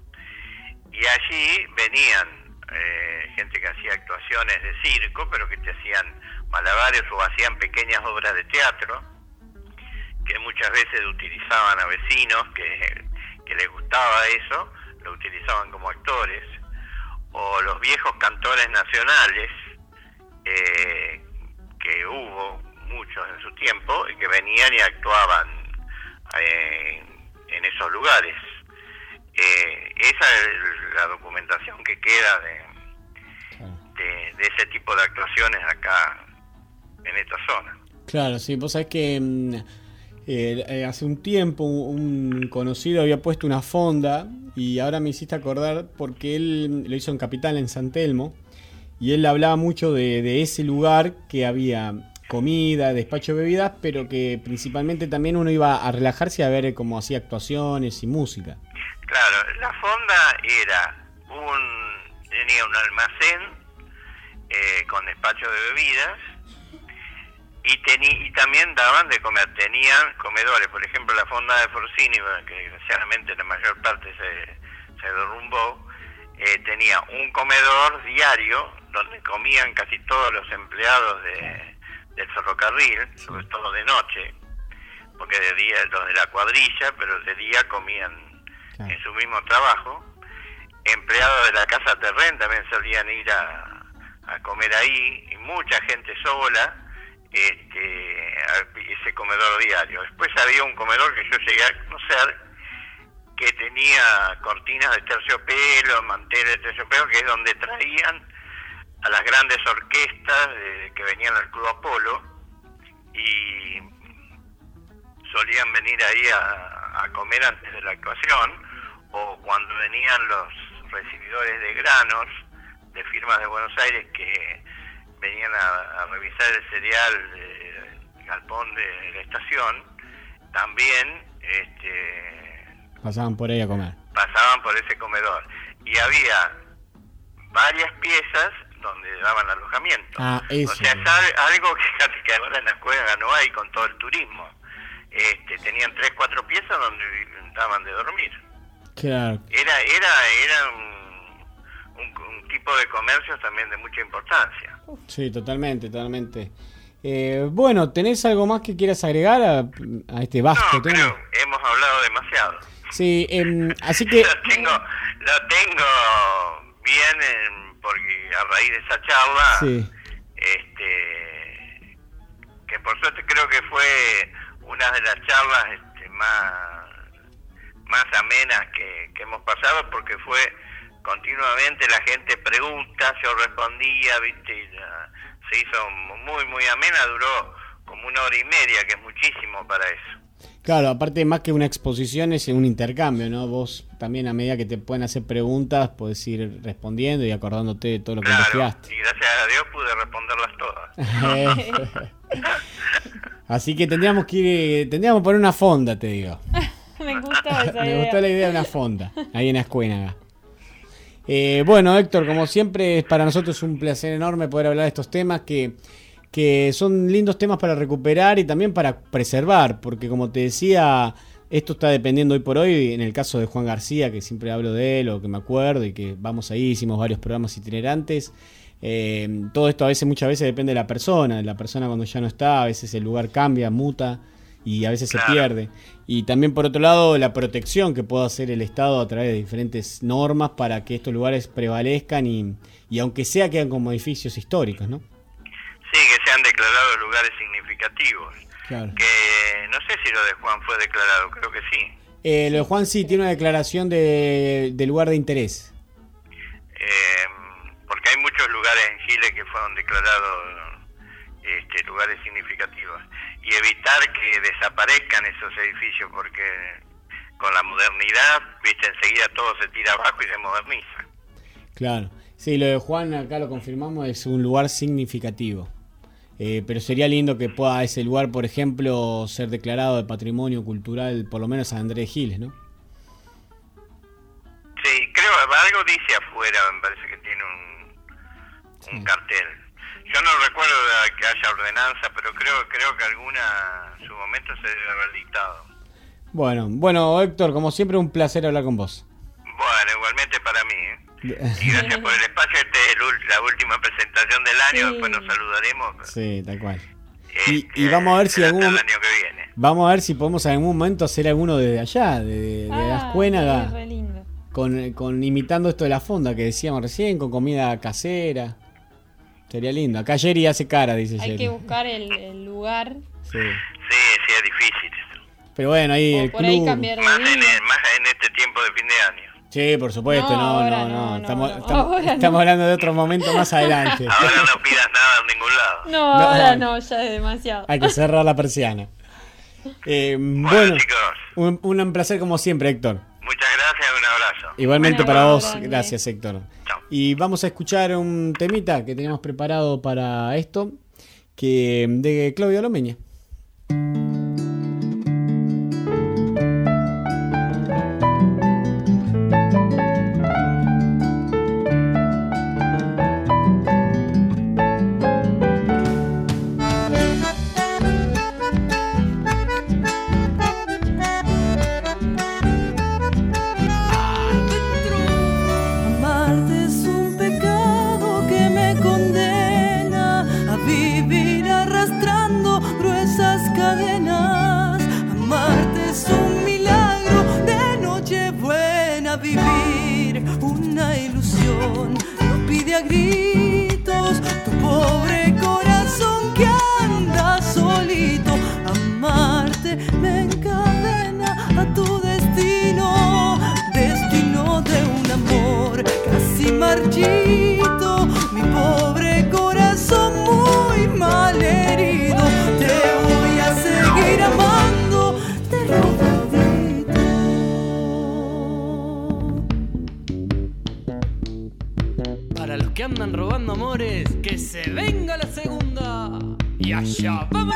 Y allí venían eh, gente que hacía actuaciones de circo, pero que te hacían malabares o hacían pequeñas obras de teatro, que muchas veces utilizaban a vecinos que, que les gustaba eso, lo utilizaban como actores, o los viejos cantores nacionales, eh, que hubo muchos en su tiempo, y que venían y actuaban eh, en esos lugares. Eh, esa es la documentación que queda de, de, de ese tipo de actuaciones acá en esta zona. Claro, sí, vos sabés que mm, eh, eh, hace un tiempo un conocido había puesto una fonda y ahora me hiciste acordar porque él lo hizo en Capital, en San Telmo, y él hablaba mucho de, de ese lugar que había comida, despacho de bebidas, pero que principalmente también uno iba a relajarse a ver cómo hacía actuaciones y música. Claro, la fonda era un tenía un almacén eh, con despacho de bebidas y teni- y también daban de comer, tenían comedores, por ejemplo la fonda de Forcini, que desgraciadamente la mayor parte se, se derrumbó, eh, tenía un comedor diario donde comían casi todos los empleados de, del ferrocarril, sobre todo de noche, porque de día los de la cuadrilla, pero de día comían en su mismo trabajo. Empleados de la Casa Terren también solían ir a, a comer ahí, y mucha gente sola, este, ese comedor diario. Después había un comedor que yo llegué a conocer, que tenía cortinas de terciopelo, manteles de terciopelo, que es donde traían a las grandes orquestas de- que venían al Club Apolo y solían venir ahí a, a comer antes de la actuación o cuando venían los recibidores de granos de firmas de Buenos Aires que venían a, a revisar el cereal del galpón de la estación, también este, Pasaban por ahí a comer. pasaban por ese comedor. Y había varias piezas donde daban alojamiento. Ah, eso. O sea, es al- algo que, que ahora en la escuela no hay con todo el turismo. Este, tenían tres, cuatro piezas donde daban de dormir. Claro. Era, era, era un, un- un tipo de comercio también de mucha importancia. Sí, totalmente, totalmente. Eh, bueno, ¿tenés algo más que quieras agregar a, a este vasto tema? Hemos hablado demasiado. Sí, em, así que... Lo tengo, lo tengo bien en- porque a raíz de esa charla, Sí, este, que por suerte creo que fue una de las charlas este, más, más amenas que, que hemos pasado porque fue continuamente la gente pregunta, yo respondía, viste, y la- se hizo muy, muy amena, duró como una hora y media, que es muchísimo para eso. claro, aparte más que una exposición es un intercambio, ¿no? Vos también a medida que te pueden hacer preguntas podés ir respondiendo y acordándote de todo lo que investigaste. Y gracias a Dios pude responderlas todas. Así que tendríamos que ir, tendríamos que poner una fonda, te digo. Me gustó esa Me idea. gustó la idea de una fonda, ahí en Ascuénaga. Eh, bueno, Héctor, como siempre, es para nosotros un placer enorme poder hablar de estos temas que, que son lindos temas para recuperar y también para preservar, porque como te decía, esto está dependiendo hoy por hoy, en el caso de Juan García, que siempre hablo de él o que me acuerdo y que vamos ahí, hicimos varios programas itinerantes. eh, todo esto a veces, muchas veces depende de la persona, de la persona cuando ya no está, a veces el lugar cambia, muta y a veces se pierde. Y también por otro lado la protección que puede hacer el Estado a través de diferentes normas para que estos lugares prevalezcan y, y aunque sea quedan como edificios históricos, ¿no? Sí, que se han declarado lugares significativos. Claro. Que no sé si lo de Juan fue declarado, creo que sí. Eh, lo de Juan sí tiene una declaración de, de lugar de interés. Eh, porque hay muchos lugares en Chile que fueron declarados este, lugares significativos. Y evitar que desaparezcan esos edificios, porque con la modernidad, viste, enseguida todo se tira abajo y se moderniza. Claro. Sí, lo de Juan acá lo confirmamos, es un lugar significativo. Eh, pero sería lindo que pueda ese lugar, por ejemplo, ser declarado de patrimonio cultural, por lo menos a Andrés Giles, ¿no? Sí, creo, algo dice afuera, me parece que tiene un, un cartel. Yo no recuerdo de que haya ordenanza, pero creo creo que alguna en su momento se debe haber dictado. Bueno, bueno, Héctor, como siempre, un placer hablar con vos. Bueno, igualmente para mí. ¿eh? Y gracias por el espacio. Esta es el la última presentación del año, después nos saludaremos. Sí, tal cual. Y, y vamos a ver si algún año que viene. vamos a ver si podemos en algún momento hacer alguno desde allá, de, de Ah, Ascuénaga, sí, con, con imitando esto de la fonda que decíamos recién, con comida casera. Sería lindo. Acá Jerry hace cara, dice Hay Jerry. que buscar el, el lugar. Sí. Sí, sí, es difícil. Pero bueno, ahí O el por ahí cambiar de Más en, vida. el- más en este tiempo de fin de año. Sí, por supuesto, No, no, no, ahora no. no, no, estamos no. estamos- hablando de otro momento más adelante. Ahora no pidas nada en ningún lado. No, No. ahora no, ya es demasiado. Hay que cerrar la persiana. Eh, bueno, un, un placer como siempre, Héctor. Muchas gracias, un abrazo. Igualmente para vos, grande. gracias Héctor. Y vamos a escuchar un temita que teníamos preparado para esto, que de Claudio Lomeña. Andan robando amores, que se venga la segunda. Y allá, vamos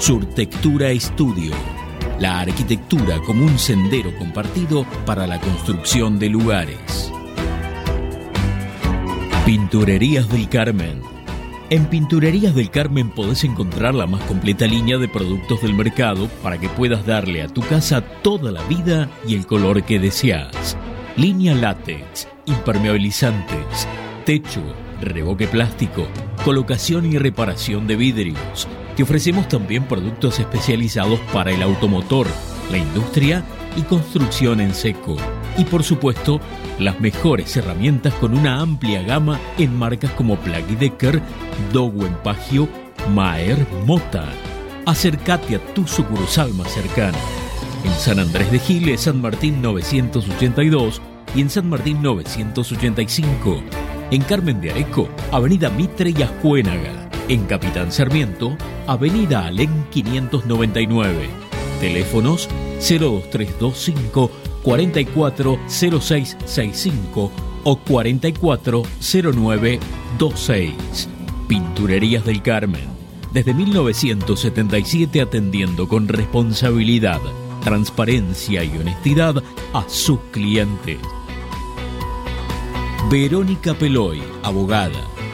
Surtectura Estudio. La arquitectura como un sendero compartido para la construcción de lugares. Pinturerías del Carmen. En Pinturerías del Carmen podés encontrar la más completa línea de productos del mercado para que puedas darle a tu casa toda la vida y el color que deseas. Línea látex, impermeabilizantes, techo, revoque plástico, colocación y reparación de vidrios. Te ofrecemos también productos especializados para el automotor, la industria y construcción en seco. Y por supuesto, las mejores herramientas con una amplia gama en marcas como Plug Decker, Dogo Empagio, Maer Mota. Acércate a tu sucursal más cercana. En San Andrés de Giles, San Martín 982 y en San Martín 985. En Carmen de Areco, Avenida Mitre y Ascuénaga. En Capitán Sarmiento, Avenida Alén 599. Teléfonos 02325 440665 o 440926. Pinturerías del Carmen. Desde 1977 atendiendo con responsabilidad, transparencia y honestidad a sus clientes. Verónica Peloy, abogada,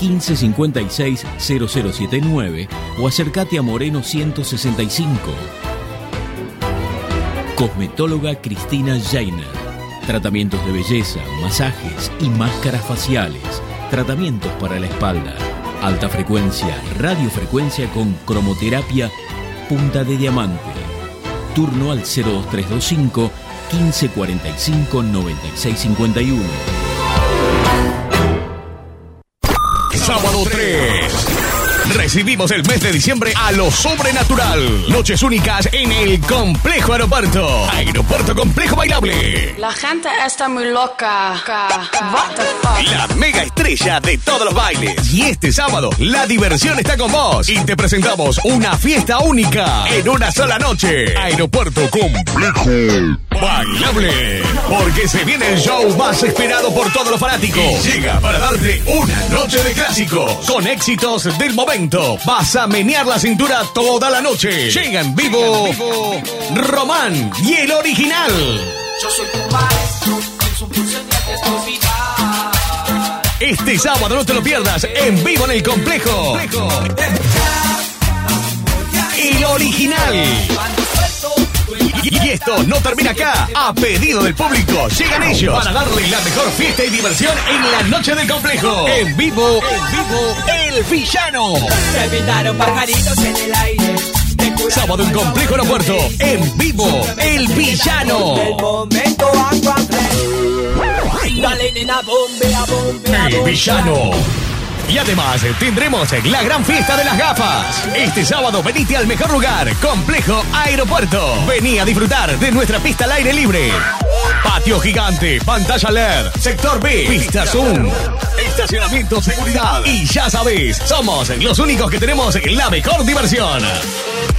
1556 0079 o acércate a Moreno 165. Cosmetóloga Cristina Jainer. Tratamientos de belleza, masajes y máscaras faciales. Tratamientos para la espalda. Alta frecuencia, radiofrecuencia con cromoterapia, punta de diamante. Turno al 02325 1545 9651. Sábado 3. Recibimos el mes de diciembre a lo sobrenatural. Noches únicas en el Complejo Aeropuerto. Aeropuerto Complejo Bailable. La gente está muy loca. What the fuck? La mega estrella de todos los bailes. Y este sábado, la diversión está con vos. Y te presentamos una fiesta única en una sola noche. Aeropuerto Complejo Bailable. Porque se viene el show más esperado por todos los fanáticos. Y llega para darte una noche de clásicos. Con éxitos del momento. Vas a menear la cintura toda la noche. Llega en vivo, Román y el original. Yo soy tu maestro, Este sábado no te lo pierdas en vivo en el complejo. El original. Y esto no termina acá. A pedido del público, llegan ellos para darle la mejor fiesta y diversión en la noche del complejo. En vivo, en vivo, El Villano. Se pintaron pajaritos en el aire. Sábado en Complejo Aeropuerto. En vivo, El Villano. El momento Dale nena, bombea, bombea, El Villano. Y además tendremos la gran fiesta de las gafas. Este sábado venite al mejor lugar, Complejo Aeropuerto. Vení a disfrutar de nuestra pista al aire libre. Patio gigante, pantalla LED, sector B, pista Zoom, estacionamiento, seguridad. Y ya sabes, somos los únicos que tenemos la mejor diversión.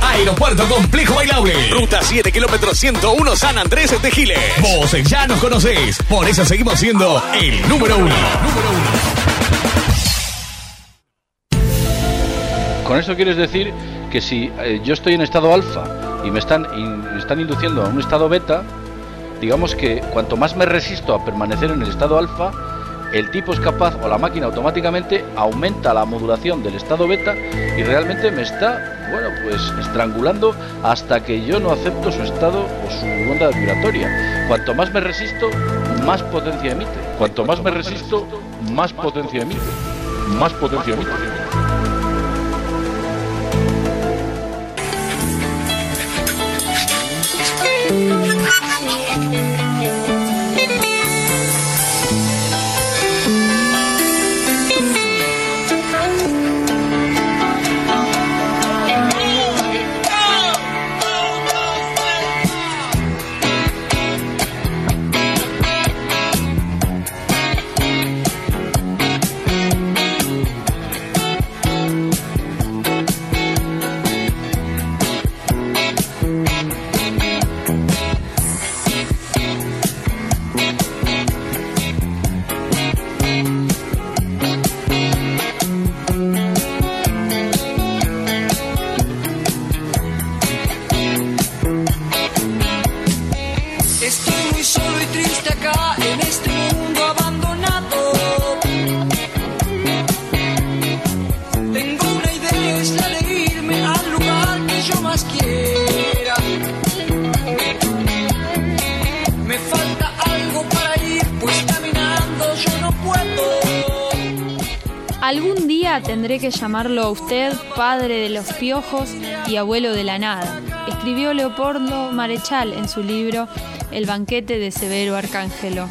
Aeropuerto Complejo Bailable, ruta 7 kilómetros 101 San Andrés de Giles. Vos ya nos conocés, por eso seguimos siendo el número uno. Con eso quieres decir que si eh, yo estoy en estado alfa y me están, me están induciendo a un estado beta, digamos que cuanto más me resisto a permanecer en el estado alfa, el tipo es capaz o la máquina automáticamente aumenta la modulación del estado beta y realmente me está, bueno, pues estrangulando hasta que yo no acepto su estado o su onda vibratoria. Cuanto más me resisto, más potencia emite. Cuanto más me resisto, más potencia emite. Más potencia emite. Thank you. Tendré que llamarlo a usted padre de los piojos y abuelo de la nada, escribió Leopoldo Marechal en su libro El banquete de Severo Arcángelo.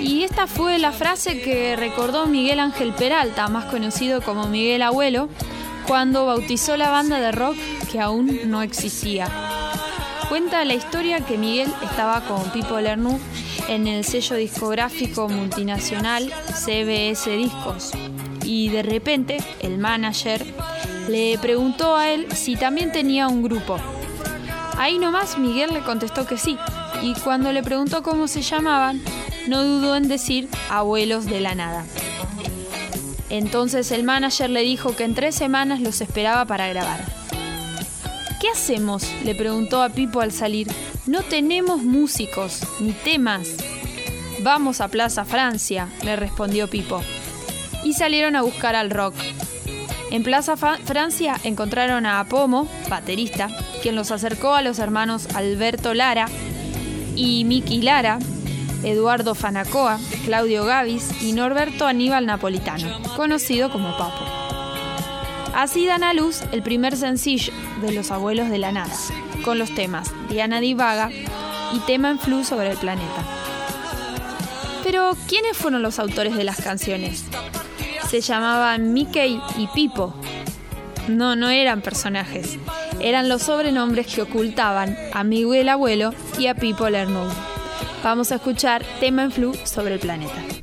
Y esta fue la frase que recordó Miguel Ángel Peralta, más conocido como Miguel Abuelo, cuando bautizó la banda de rock que aún no existía. Cuenta la historia que Miguel estaba con Pipo Lernoux en el sello discográfico multinacional CBS Discos y de repente el manager le preguntó a él si también tenía un grupo. Ahí nomás Miguel le contestó que sí y cuando le preguntó cómo se llamaban no dudó en decir abuelos de la nada. Entonces el manager le dijo que en tres semanas los esperaba para grabar. ¿Qué hacemos? le preguntó a Pipo al salir. No tenemos músicos, ni temas. Vamos a Plaza Francia, le respondió Pipo. Y salieron a buscar al rock. En Plaza Francia encontraron a Apomo, baterista, quien los acercó a los hermanos Alberto Lara y Miki Lara, Eduardo Fanacoa, Claudio Gavis y Norberto Aníbal Napolitano, conocido como Papo. Así dan a luz el primer sencillo de Los Abuelos de la Nada, con los temas Diana Divaga y Tema en Flu sobre el planeta. Pero, ¿quiénes fueron los autores de las canciones? Se llamaban Mickey y Pipo. No, no eran personajes. Eran los sobrenombres que ocultaban a Miguel Abuelo y a Pipo Lernoux. Vamos a escuchar Tema en Flu sobre el planeta.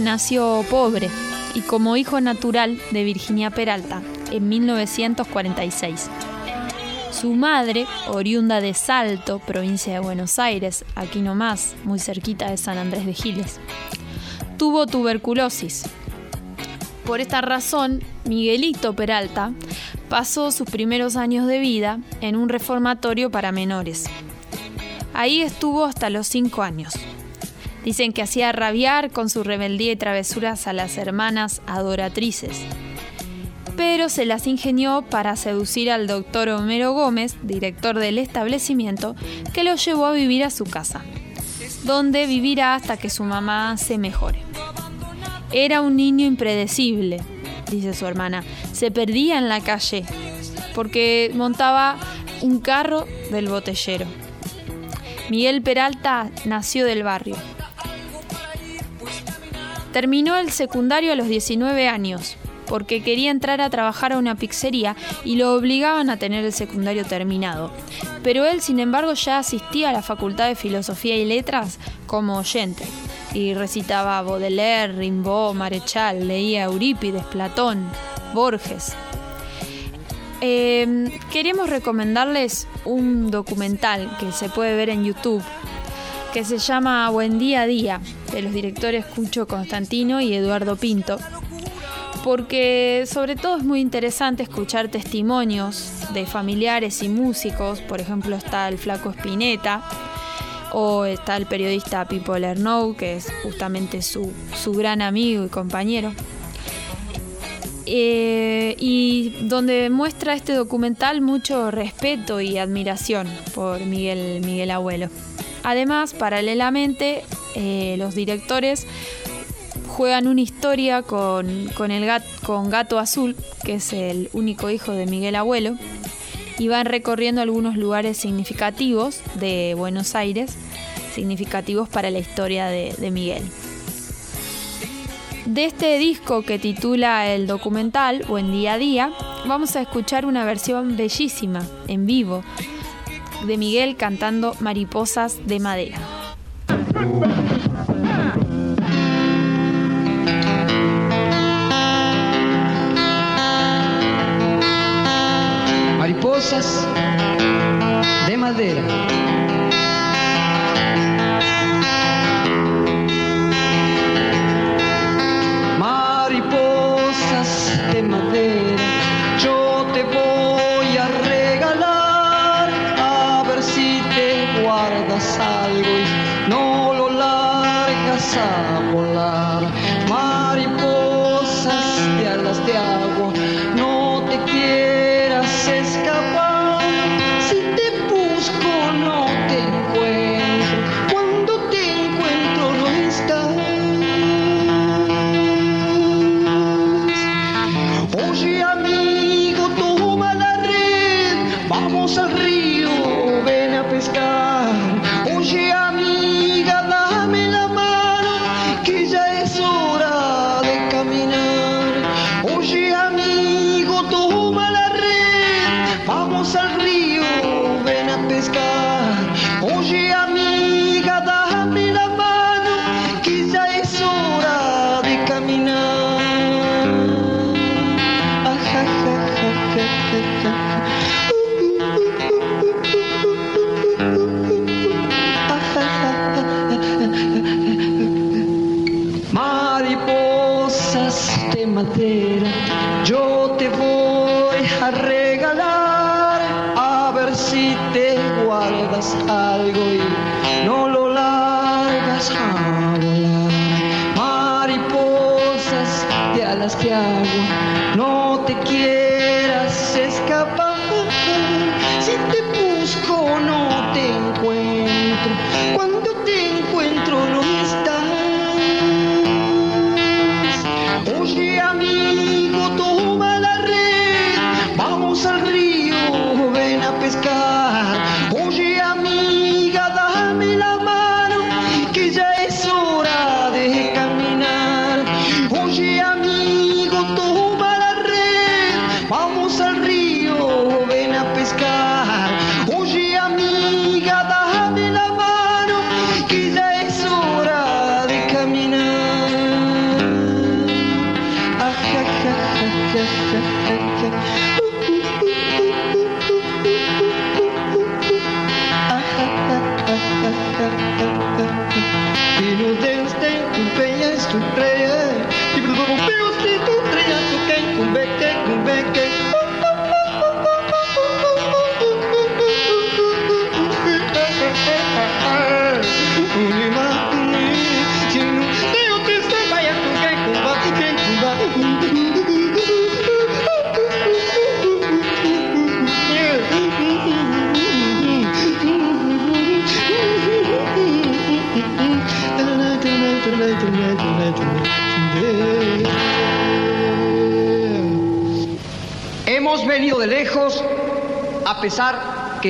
Nació pobre y como hijo natural de Virginia Peralta en 1946. Su madre, oriunda de Salto, provincia de Buenos Aires, aquí nomás, muy cerquita de San Andrés de Giles, tuvo tuberculosis. Por esta razón, Miguelito Peralta pasó sus primeros años de vida en un reformatorio para menores. Ahí estuvo hasta los 5 años. Dicen que hacía rabiar con su rebeldía y travesuras a las hermanas adoratrices. Pero se las ingenió para seducir al doctor Homero Gómez, director del establecimiento, que lo llevó a vivir a su casa, donde vivirá hasta que su mamá se mejore. Era un niño impredecible, dice su hermana. Se perdía en la calle porque montaba un carro del botellero. Miguel Peralta nació del barrio. Terminó el secundario a los 19 años porque quería entrar a trabajar a una pizzería y lo obligaban a tener el secundario terminado. Pero él, sin embargo, ya asistía a la Facultad de Filosofía y Letras como oyente y recitaba Baudelaire, Rimbaud, Marechal, leía Eurípides, Platón, Borges. Eh, queremos recomendarles un documental que se puede ver en YouTube que se llama Buen Día a Día de los directores Cucho Constantino y Eduardo Pinto porque sobre todo es muy interesante escuchar testimonios de familiares y músicos, por ejemplo está el flaco Spinetta o está el periodista Pipo Lernow, que es justamente su, su gran amigo y compañero. Eh, y donde muestra este documental mucho respeto y admiración por Miguel, Miguel Abuelo. Además, paralelamente, eh, los directores juegan una historia con, con el Gato Azul, que es el único hijo de Miguel Abuelo, y van recorriendo algunos lugares significativos de Buenos Aires, significativos para la historia de, de Miguel. De este disco que titula el documental Buen Día a Día, vamos a escuchar una versión bellísima, en vivo, de Miguel cantando Mariposas de Madera. Mariposas de madera.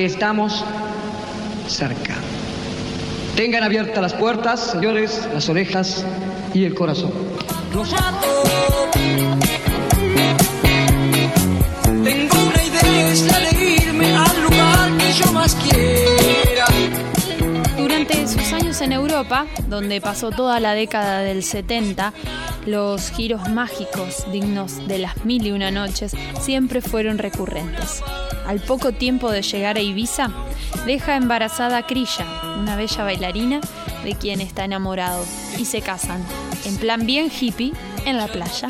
Que estamos cerca. Tengan abiertas las puertas, señores, las orejas y el corazón. Tengo una idea, es la de irme al lugar que yo más quiera. Durante sus años en Europa, donde pasó toda la década del 70, los giros mágicos dignos de las mil y una noches siempre fueron recurrentes. Al poco tiempo de llegar a Ibiza, deja embarazada a Krilla, una bella bailarina de quien está enamorado, y se casan, en plan bien hippie, en la playa.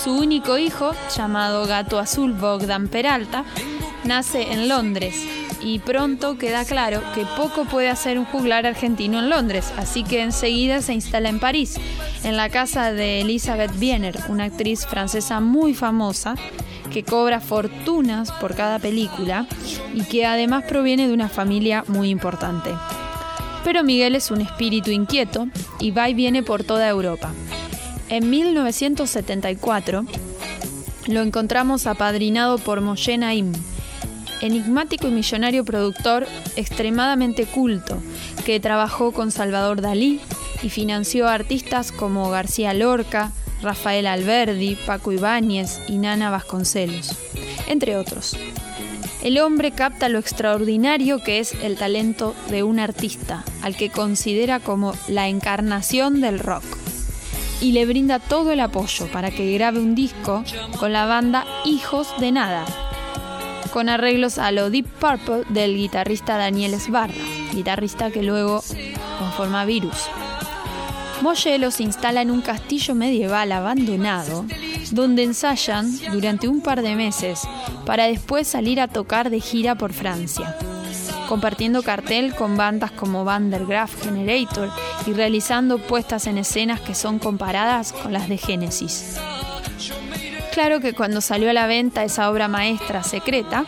Su único hijo, llamado Gato Azul Bogdan Peralta, nace en Londres y pronto queda claro que poco puede hacer un juglar argentino en Londres, así que enseguida se instala en París, en la casa de Elizabeth Viener, una actriz francesa muy famosa cobra fortunas por cada película y que además proviene de una familia muy importante. Pero Miguel es un espíritu inquieto y va y viene por toda Europa. En 1974 lo encontramos apadrinado por Moshe Naim, enigmático y millonario productor extremadamente culto, que trabajó con Salvador Dalí y financió a artistas como García Lorca, Rafael Alberdi, Paco Ibáñez y Nana Vasconcelos, entre otros. El hombre capta lo extraordinario que es el talento de un artista, al que considera como la encarnación del rock, y le brinda todo el apoyo para que grabe un disco con la banda Hijos de Nada, con arreglos a lo Deep Purple del guitarrista Daniel Esbarra, guitarrista que luego conforma Virus. Moshe los instala en un castillo medieval abandonado, donde ensayan durante un par de meses para después salir a tocar de gira por Francia, compartiendo cartel con bandas como Van der Graaf Generator y realizando puestas en escenas que son comparadas con las de Genesis. Claro que cuando salió a la venta esa obra maestra secreta,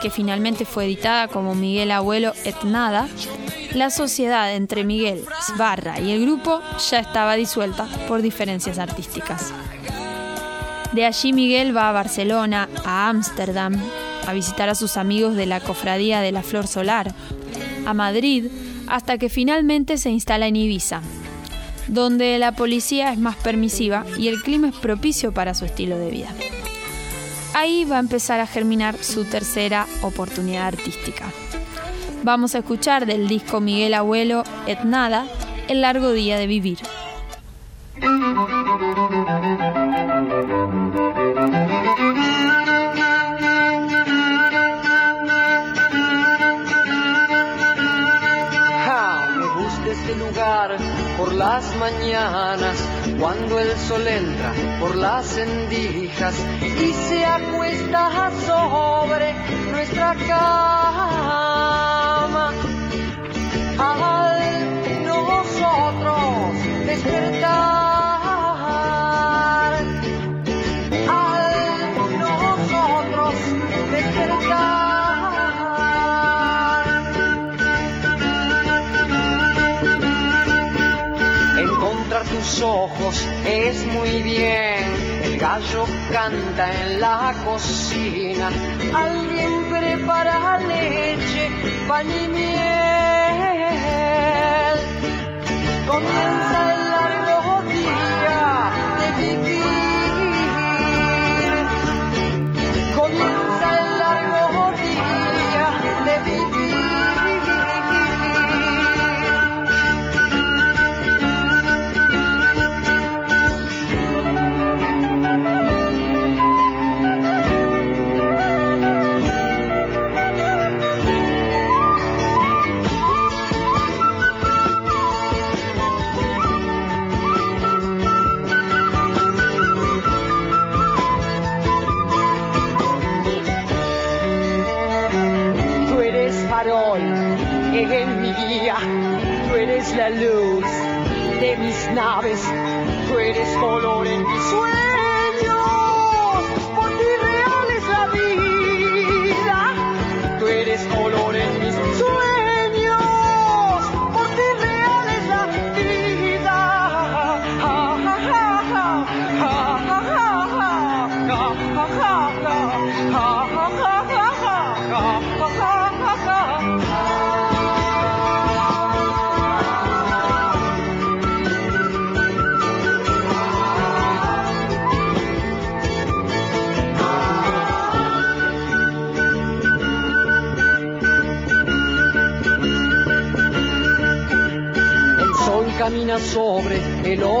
que finalmente fue editada como Miguel Abuelo et Nada, la sociedad entre Miguel, Sbarra y el grupo ya estaba disuelta por diferencias artísticas. De allí Miguel va a Barcelona, a Ámsterdam, a visitar a sus amigos de la Cofradía de la Flor Solar, a Madrid, hasta que finalmente se instala en Ibiza, donde la policía es más permisiva y el clima es propicio para su estilo de vida. Ahí va a empezar a germinar su tercera oportunidad artística. Vamos a escuchar del disco Miguel Abuelo Et Nada, El largo día de vivir. Me gusta este lugar por las mañanas, cuando el sol entra por las endijas y se acuesta sobre nuestra cama. Al nosotros despertar, al nosotros despertar. Tus ojos es muy bien. El gallo canta en la cocina. Alguien prepara leche, pan y miel. Comienza el largo día de vivir. Comienza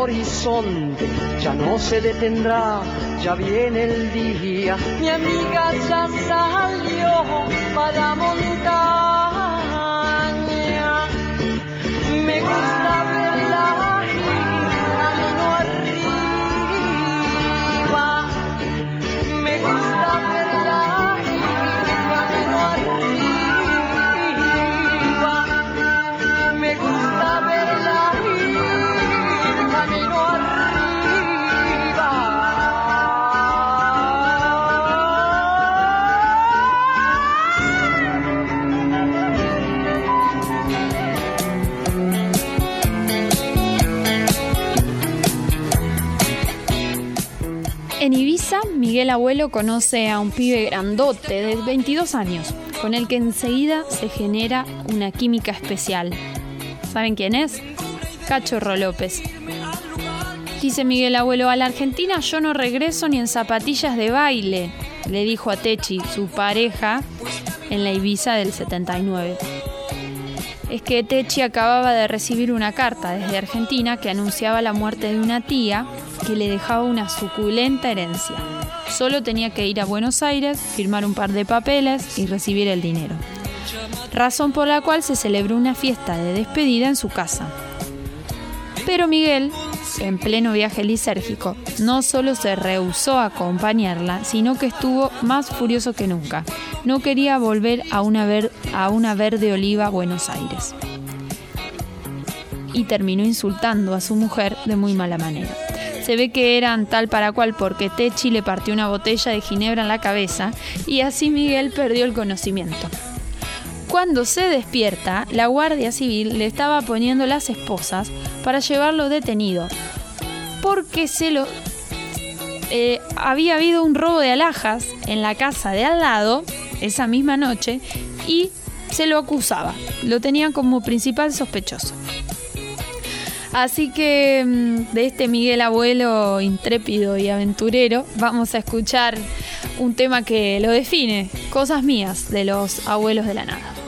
horizonte, ya no se detendrá, ya viene el día. Mi amiga ya salió para la Miguel Abuelo conoce a un pibe grandote de 22 años, con el que enseguida se genera una química especial. ¿Saben quién es? Cachorro López. Dice Miguel Abuelo, a la Argentina yo no regreso ni en zapatillas de baile, le dijo a Techi, su pareja, en la Ibiza del 79. Es que Techi acababa de recibir una carta desde Argentina que anunciaba la muerte de una tía que le dejaba una suculenta herencia. Solo tenía que ir a Buenos Aires, firmar un par de papeles y recibir el dinero. Razón por la cual se celebró una fiesta de despedida en su casa. Pero Miguel, en pleno viaje lisérgico, no solo se rehusó a acompañarla, sino que estuvo más furioso que nunca. No quería volver a una, ver- a una verde oliva Buenos Aires. Y terminó insultando a su mujer de muy mala manera. Se ve que eran tal para cual porque Techi le partió una botella de ginebra en la cabeza y así Miguel perdió el conocimiento. Cuando se despierta, la Guardia Civil le estaba poniendo las esposas para llevarlo detenido. Porque se lo. eh, había habido un robo de alhajas en la casa de al lado esa misma noche y se lo acusaba. Lo tenían como principal sospechoso. Así que mm, de este Miguel Abuelo intrépido y aventurero vamos a escuchar un tema que lo define, Cosas mías de los abuelos de la nada.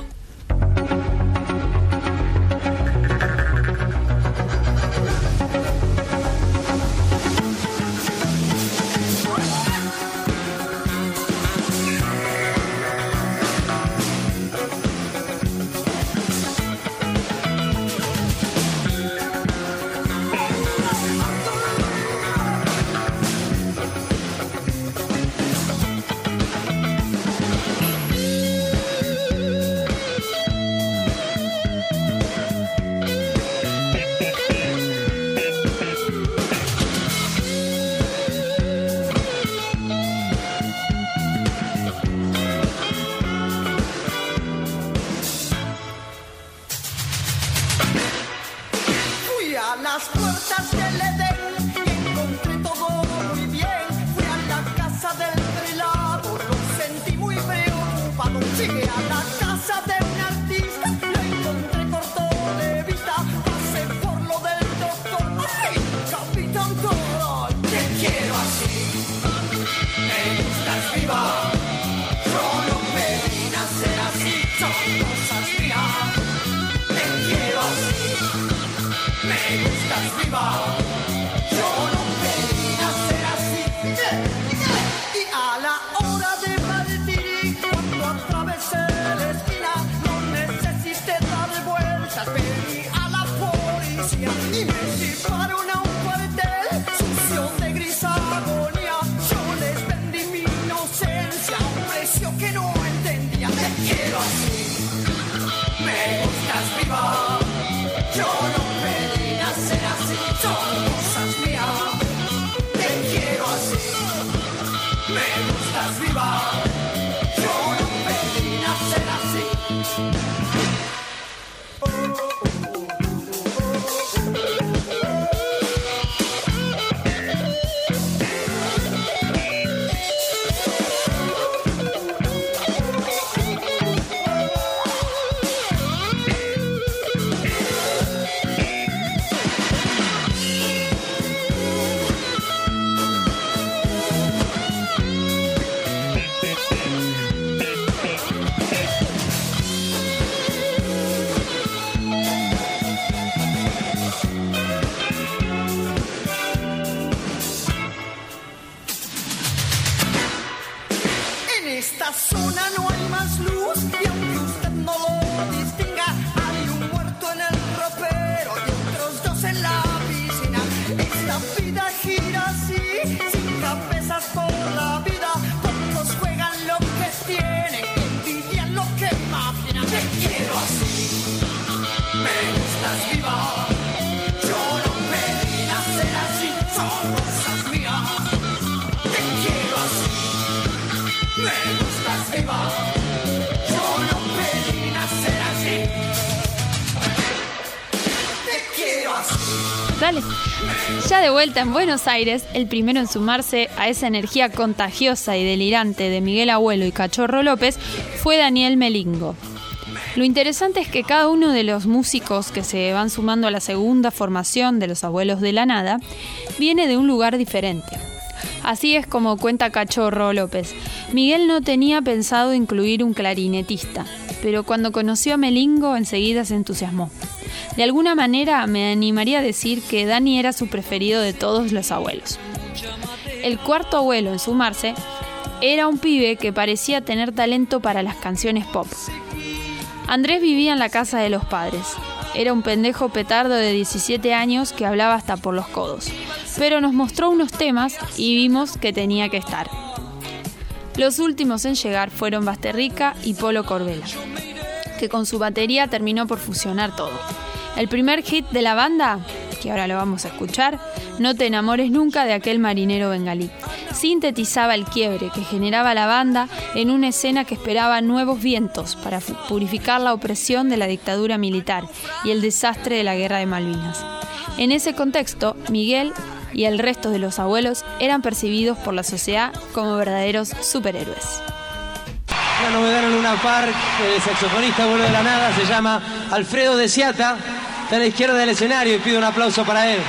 Yeah. Vuelta en Buenos Aires, el primero en sumarse a esa energía contagiosa y delirante de Miguel Abuelo y Cachorro López fue Daniel Melingo. Lo interesante es que cada uno de los músicos que se van sumando a la segunda formación de los Abuelos de la Nada viene de un lugar diferente. Así es como cuenta Cachorro López. Miguel no tenía pensado incluir un clarinetista, pero cuando conoció a Melingo enseguida se entusiasmó. De alguna manera me animaría a decir que Dani era su preferido de todos los abuelos. El cuarto abuelo en sumarse era un pibe que parecía tener talento para las canciones pop. Andrés vivía en la casa de los padres. Era un pendejo petardo de 17 años que hablaba hasta por los codos. Pero nos mostró unos temas y vimos que tenía que estar. Los últimos en llegar fueron Basterrica y Polo Corbella, que con su batería terminó por fusionar todo. El primer hit de la banda, que ahora lo vamos a escuchar, No te enamores nunca de aquel marinero bengalí. Sintetizaba el quiebre que generaba la banda en una escena que esperaba nuevos vientos para purificar la opresión de la dictadura militar y el desastre de la guerra de Malvinas. En ese contexto, Miguel y el resto de los abuelos eran percibidos por la sociedad como verdaderos superhéroes. Una novedad en una par, el saxofonista de la nada, se llama Alfredo de Ciata, está a la izquierda del escenario y pido un aplauso para él.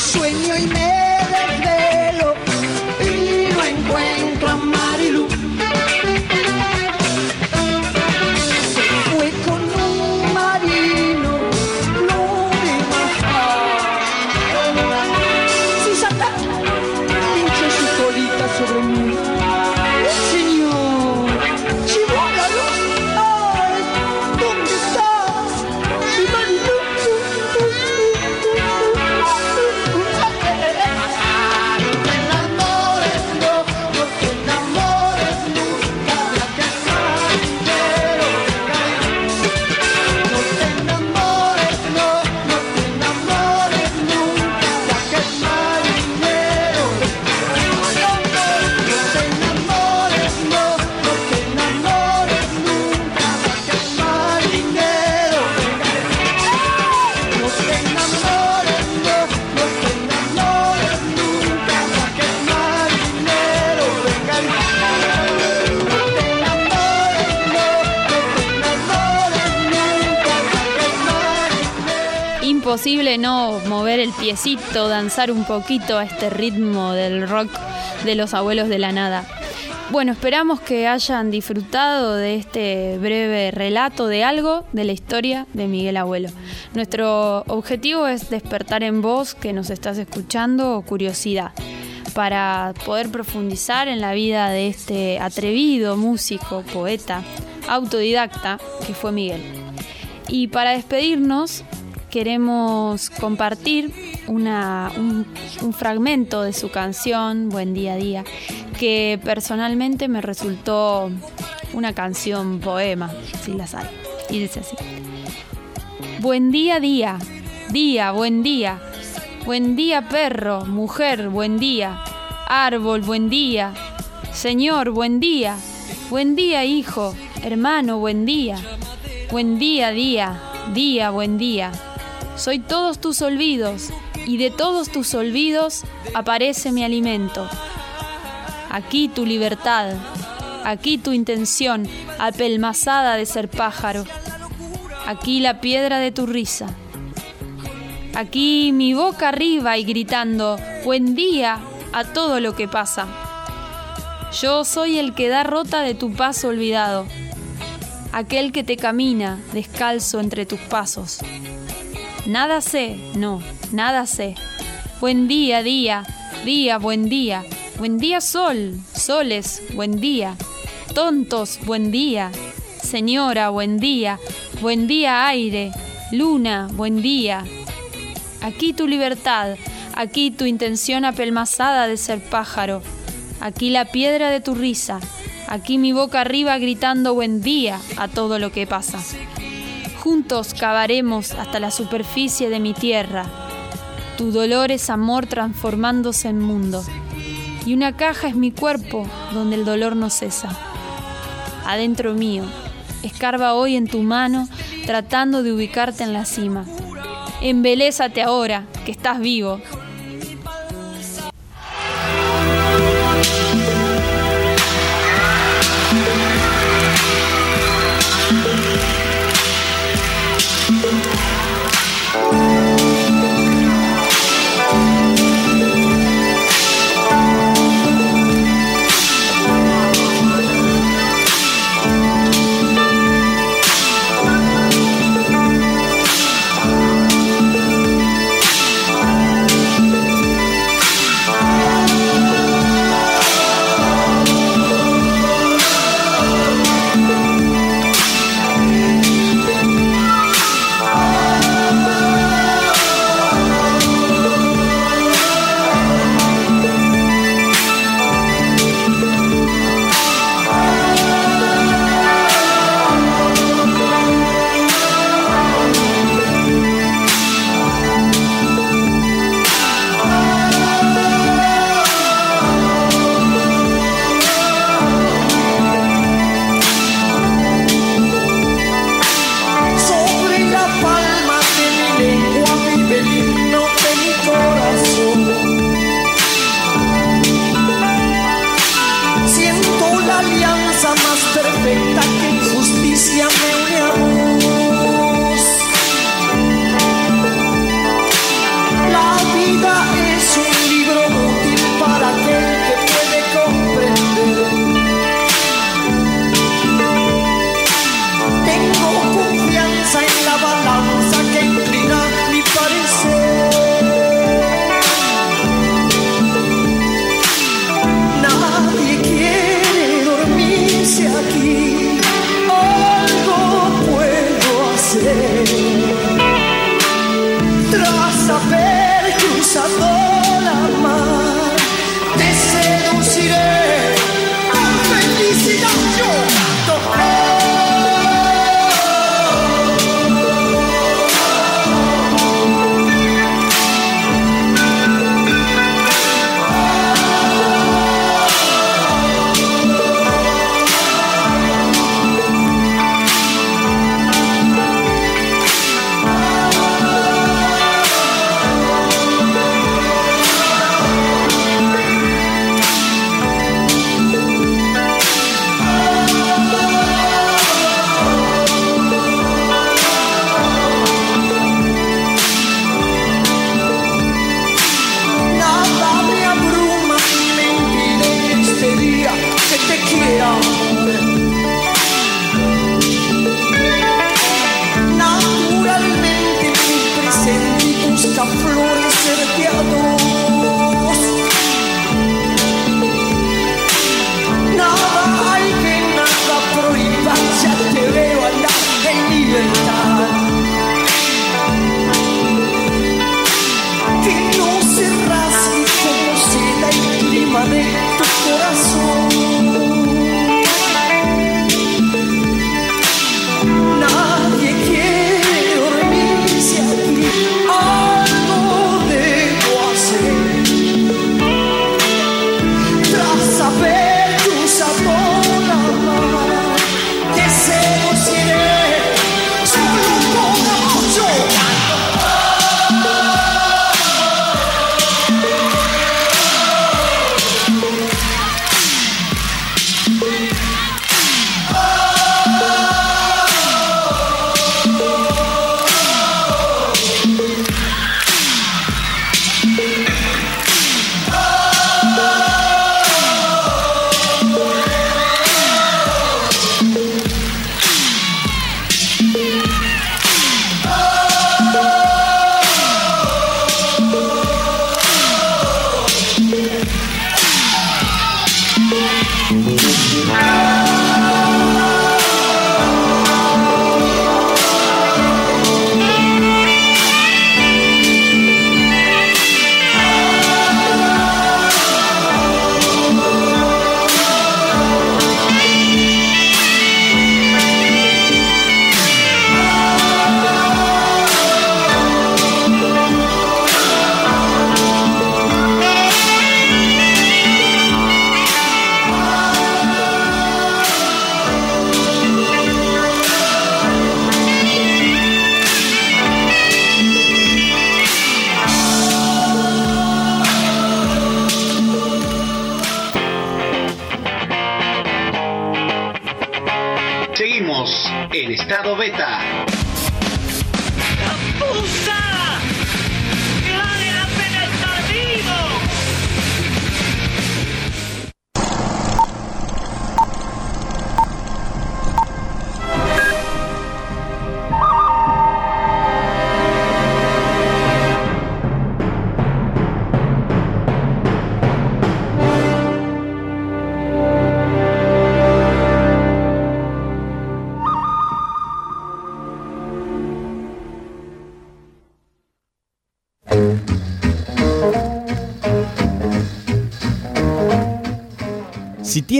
Sueño y me No mover el piecito, danzar un poquito a este ritmo del rock de los abuelos de la nada. Bueno, esperamos que hayan disfrutado de este breve relato de algo de la historia de Miguel Abuelo. Nuestro objetivo es despertar en vos que nos estás escuchando curiosidad para poder profundizar en la vida de este atrevido músico, poeta, autodidacta que fue Miguel. Y para despedirnos queremos compartir un, fragmento de su canción Buen día día, que personalmente me resultó una canción poema, si las hay. Y dice así. Buen día día, día, buen día. Buen día perro, mujer, buen día. Árbol, buen día. Señor, buen día. Buen día hijo, hermano, buen día. Buen día día, día, buen día. Soy todos tus olvidos y de todos tus olvidos aparece mi alimento. Aquí tu libertad, aquí tu intención apelmazada de ser pájaro. Aquí la piedra de tu risa. Aquí mi boca arriba y gritando, buen día a todo lo que pasa. Yo soy el que da rota de tu paso olvidado, aquel que te camina descalzo entre tus pasos. Nada sé, no, nada sé. Buen día, día, día, buen día. Buen día, sol, soles, buen día. Tontos, buen día. Señora, buen día. Buen día, aire. Luna, buen día. Aquí tu libertad, aquí tu intención apelmazada de ser pájaro. Aquí la piedra de tu risa, aquí mi boca arriba gritando buen día a todo lo que pasa. Juntos cavaremos hasta la superficie de mi tierra. Tu dolor es amor transformándose en mundo. Y una caja es mi cuerpo donde el dolor no cesa. Adentro mío, escarba hoy en tu mano tratando de ubicarte en la cima. Embelésate ahora, que estás vivo.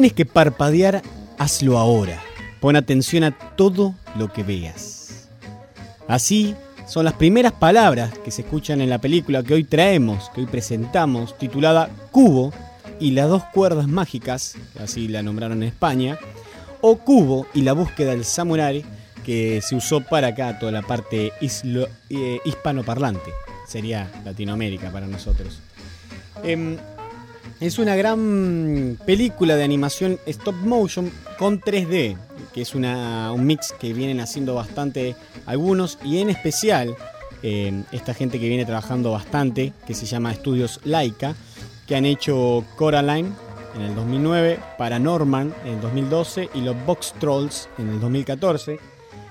Tienes que parpadear, hazlo ahora. Pon atención a todo lo que veas. Así son las primeras palabras que se escuchan en la película que hoy traemos, que hoy presentamos, titulada Cubo y las dos cuerdas mágicas, así la nombraron en España, o Cubo y la búsqueda del samurái, que se usó para acá toda la parte islo- eh, hispanoparlante. Sería Latinoamérica para nosotros. Em, es una gran película de animación stop motion con 3D. que es una, un mix que vienen haciendo bastante algunos y en especial eh, esta gente que viene trabajando bastante, que se llama Estudios Laika, que han hecho Coraline en el 2009, Paranorman en el 2012 y los Box Trolls en el 2014,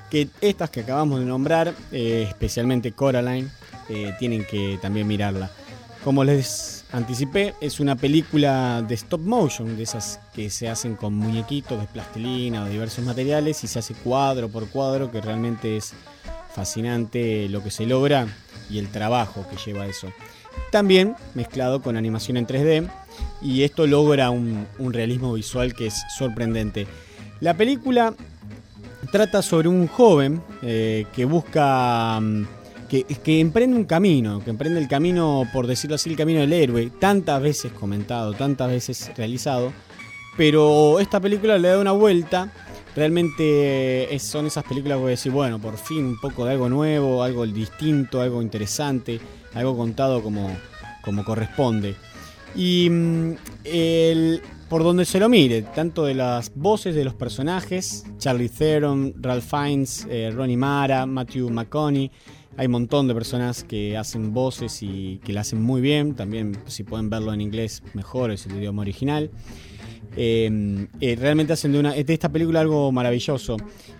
que estas que acabamos de nombrar, eh, especialmente Coraline, eh, tienen que también mirarla. Como les anticipé, es una película de stop motion, de esas que se hacen con muñequitos de plastilina o diversos materiales y se hace cuadro por cuadro, que realmente es fascinante lo que se logra y el trabajo que lleva eso. También mezclado con animación en 3D y esto logra un, un realismo visual que es sorprendente. La película trata sobre un joven eh, que busca... mm, Que, que emprende un camino, que emprende el camino, por decirlo así, el camino del héroe, tantas veces comentado, tantas veces realizado, pero esta película le da una vuelta. Realmente es- son esas películas que voy a decir, bueno, por fin un poco de algo nuevo, algo distinto, algo interesante, algo contado como, como corresponde. Y mm, el- por donde se lo mire, tanto de las voces de los personajes, Charlie Theron, Ralph Fiennes, eh, Ronnie Mara, Matthew McConaughey, hay un montón de personas que hacen voces y que la hacen muy bien. También, si pueden verlo en inglés, mejor, es el idioma original. Eh, eh, realmente hacen de, una, de esta película algo maravilloso.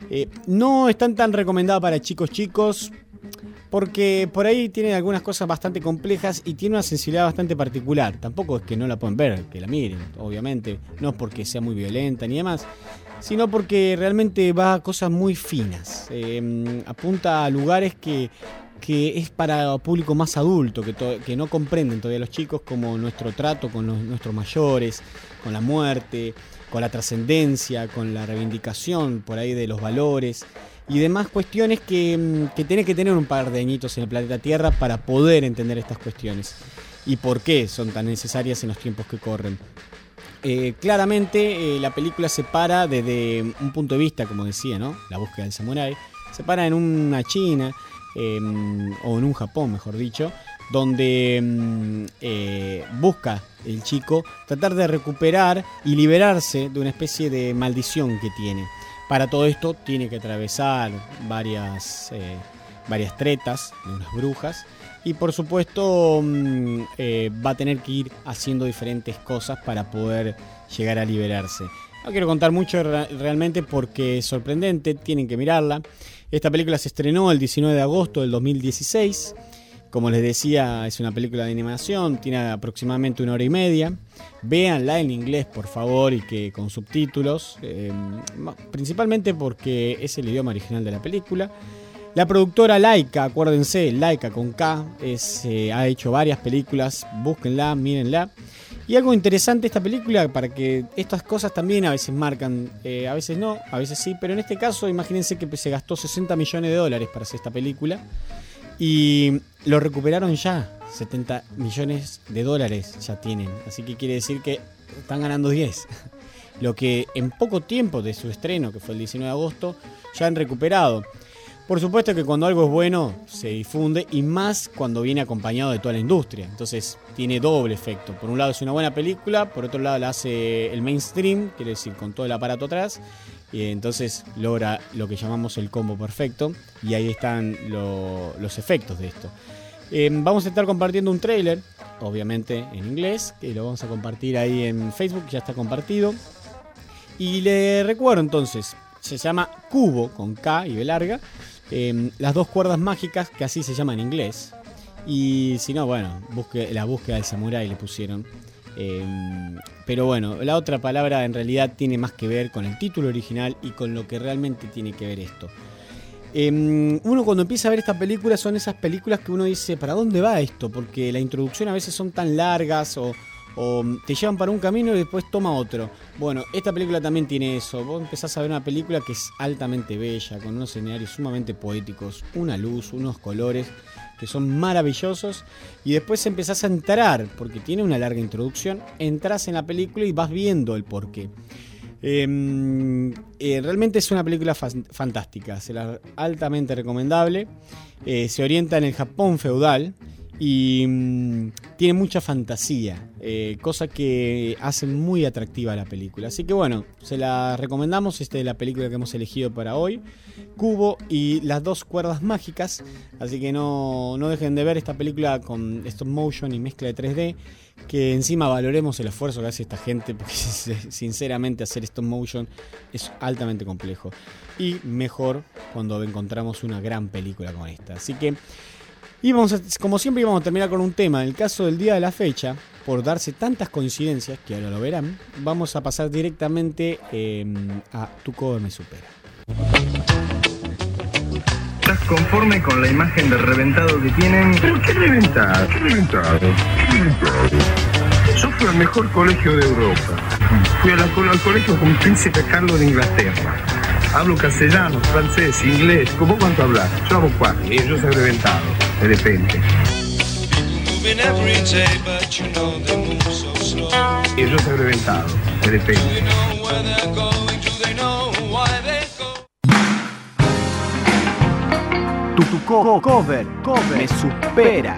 Eh, no están tan recomendadas para chicos chicos, porque por ahí tiene algunas cosas bastante complejas y tiene una sensibilidad bastante particular. Tampoco es que no la pueden ver, que la miren, obviamente. No es porque sea muy violenta ni demás, sino porque realmente va a cosas muy finas. Eh, apunta a lugares que, que es para público más adulto, que, que no comprenden todavía los chicos, como nuestro trato con los- nuestros mayores, con la muerte, con la trascendencia, con la reivindicación por ahí de los valores y demás cuestiones que, mm, que que tener un par de añitos en el planeta Tierra para poder entender estas cuestiones y por qué son tan necesarias en los tiempos que corren. Eh, claramente eh, la película se para desde un punto de vista, como decía, ¿no? La búsqueda del samurái. Se para en una China, eh, o en un Japón, mejor dicho, donde mm, eh, busca el chico tratar de recuperar y liberarse de una especie de maldición que tiene. Para todo esto tiene que atravesar varias, varias tretas de unas brujas y por supuesto mm, eh, va a tener que ir haciendo diferentes cosas para poder llegar a liberarse. No quiero contar mucho re- realmente porque es sorprendente, tienen que mirarla. Esta película se estrenó el 19 de agosto del 2016. Como les decía, es una película de animación, tiene aproximadamente una hora y media. Véanla en inglés, por favor, y que con subtítulos, eh, principalmente porque es el idioma original de la película. La productora Laika, acuérdense, Laika con K, eh, ha hecho varias películas, búsquenla, mírenla. Y algo interesante esta película, para que estas cosas también a veces marcan, eh, a veces no, a veces sí, pero en este caso imagínense que se gastó 60 millones de dólares para hacer esta película y lo recuperaron ya, 70 millones de dólares ya tienen, así que quiere decir que están ganando 10. Lo que en poco tiempo de su estreno, que fue el 19 de agosto, ya han recuperado. Por supuesto que cuando algo es bueno se difunde y más cuando viene acompañado de toda la industria. Entonces tiene doble efecto. Por un lado es una buena película, por otro lado la hace el mainstream, quiere decir con todo el aparato atrás. Y entonces logra lo que llamamos el combo perfecto. Y ahí están lo- los efectos de esto. Eh, vamos a estar compartiendo un trailer, obviamente en inglés, que lo vamos a compartir ahí en Facebook, ya está compartido. Y le recuerdo entonces, se llama Cubo con K y B larga. Eh, las dos cuerdas mágicas, que así se llama en inglés. Y si no, bueno, busque, la búsqueda del samurái le pusieron. Eh, pero bueno, la otra palabra en realidad tiene más que ver con el título original y con lo que realmente tiene que ver esto. Eh, uno cuando empieza a ver esta película son esas películas que uno dice, ¿para dónde va esto? Porque la introducción a veces son tan largas o, o te llevan para un camino y después toma otro. Bueno, esta película también tiene eso. Vos empezás a ver una película que es altamente bella, con unos escenarios sumamente poéticos, una luz, unos colores que son maravillosos y después empezás a entrar, porque tiene una larga introducción, entras en la película y vas viendo el porqué. Eh, eh, realmente es una película fan- fantástica, se altamente recomendable. Eh, se orienta en el Japón feudal y mm, tiene mucha fantasía, eh, cosa que hace muy atractiva la película. Así que bueno, se la recomendamos, esta es la película que hemos elegido para hoy, Cubo y las dos cuerdas mágicas, así que no, no dejen de ver esta película con stop motion y mezcla de 3D, que encima valoremos el esfuerzo que hace esta gente, porque sinceramente hacer stop motion es altamente complejo y mejor cuando encontramos una gran película como esta. Así que... Y vamos a- como siempre íbamos a terminar con un tema. En el caso del día de la fecha, por darse tantas coincidencias, que ahora lo verán, vamos a pasar directamente eh, a Tu cover me supera. ¿Estás conforme con la imagen de reventado que tienen? ¿Pero qué reventado? ¿Qué reventado? ¿Qué reventado? Yo fui al mejor colegio de Europa. Fui a la- al colegio con Príncipe Carlos de Inglaterra. Hablo castellano, francés, inglés. ¿Cómo cuánto hablas? Yo hablo cuatro. Y yo soy reventado, de repente. Y yo soy reventado, de repente. Tu, tu co- cover, cover, me supera.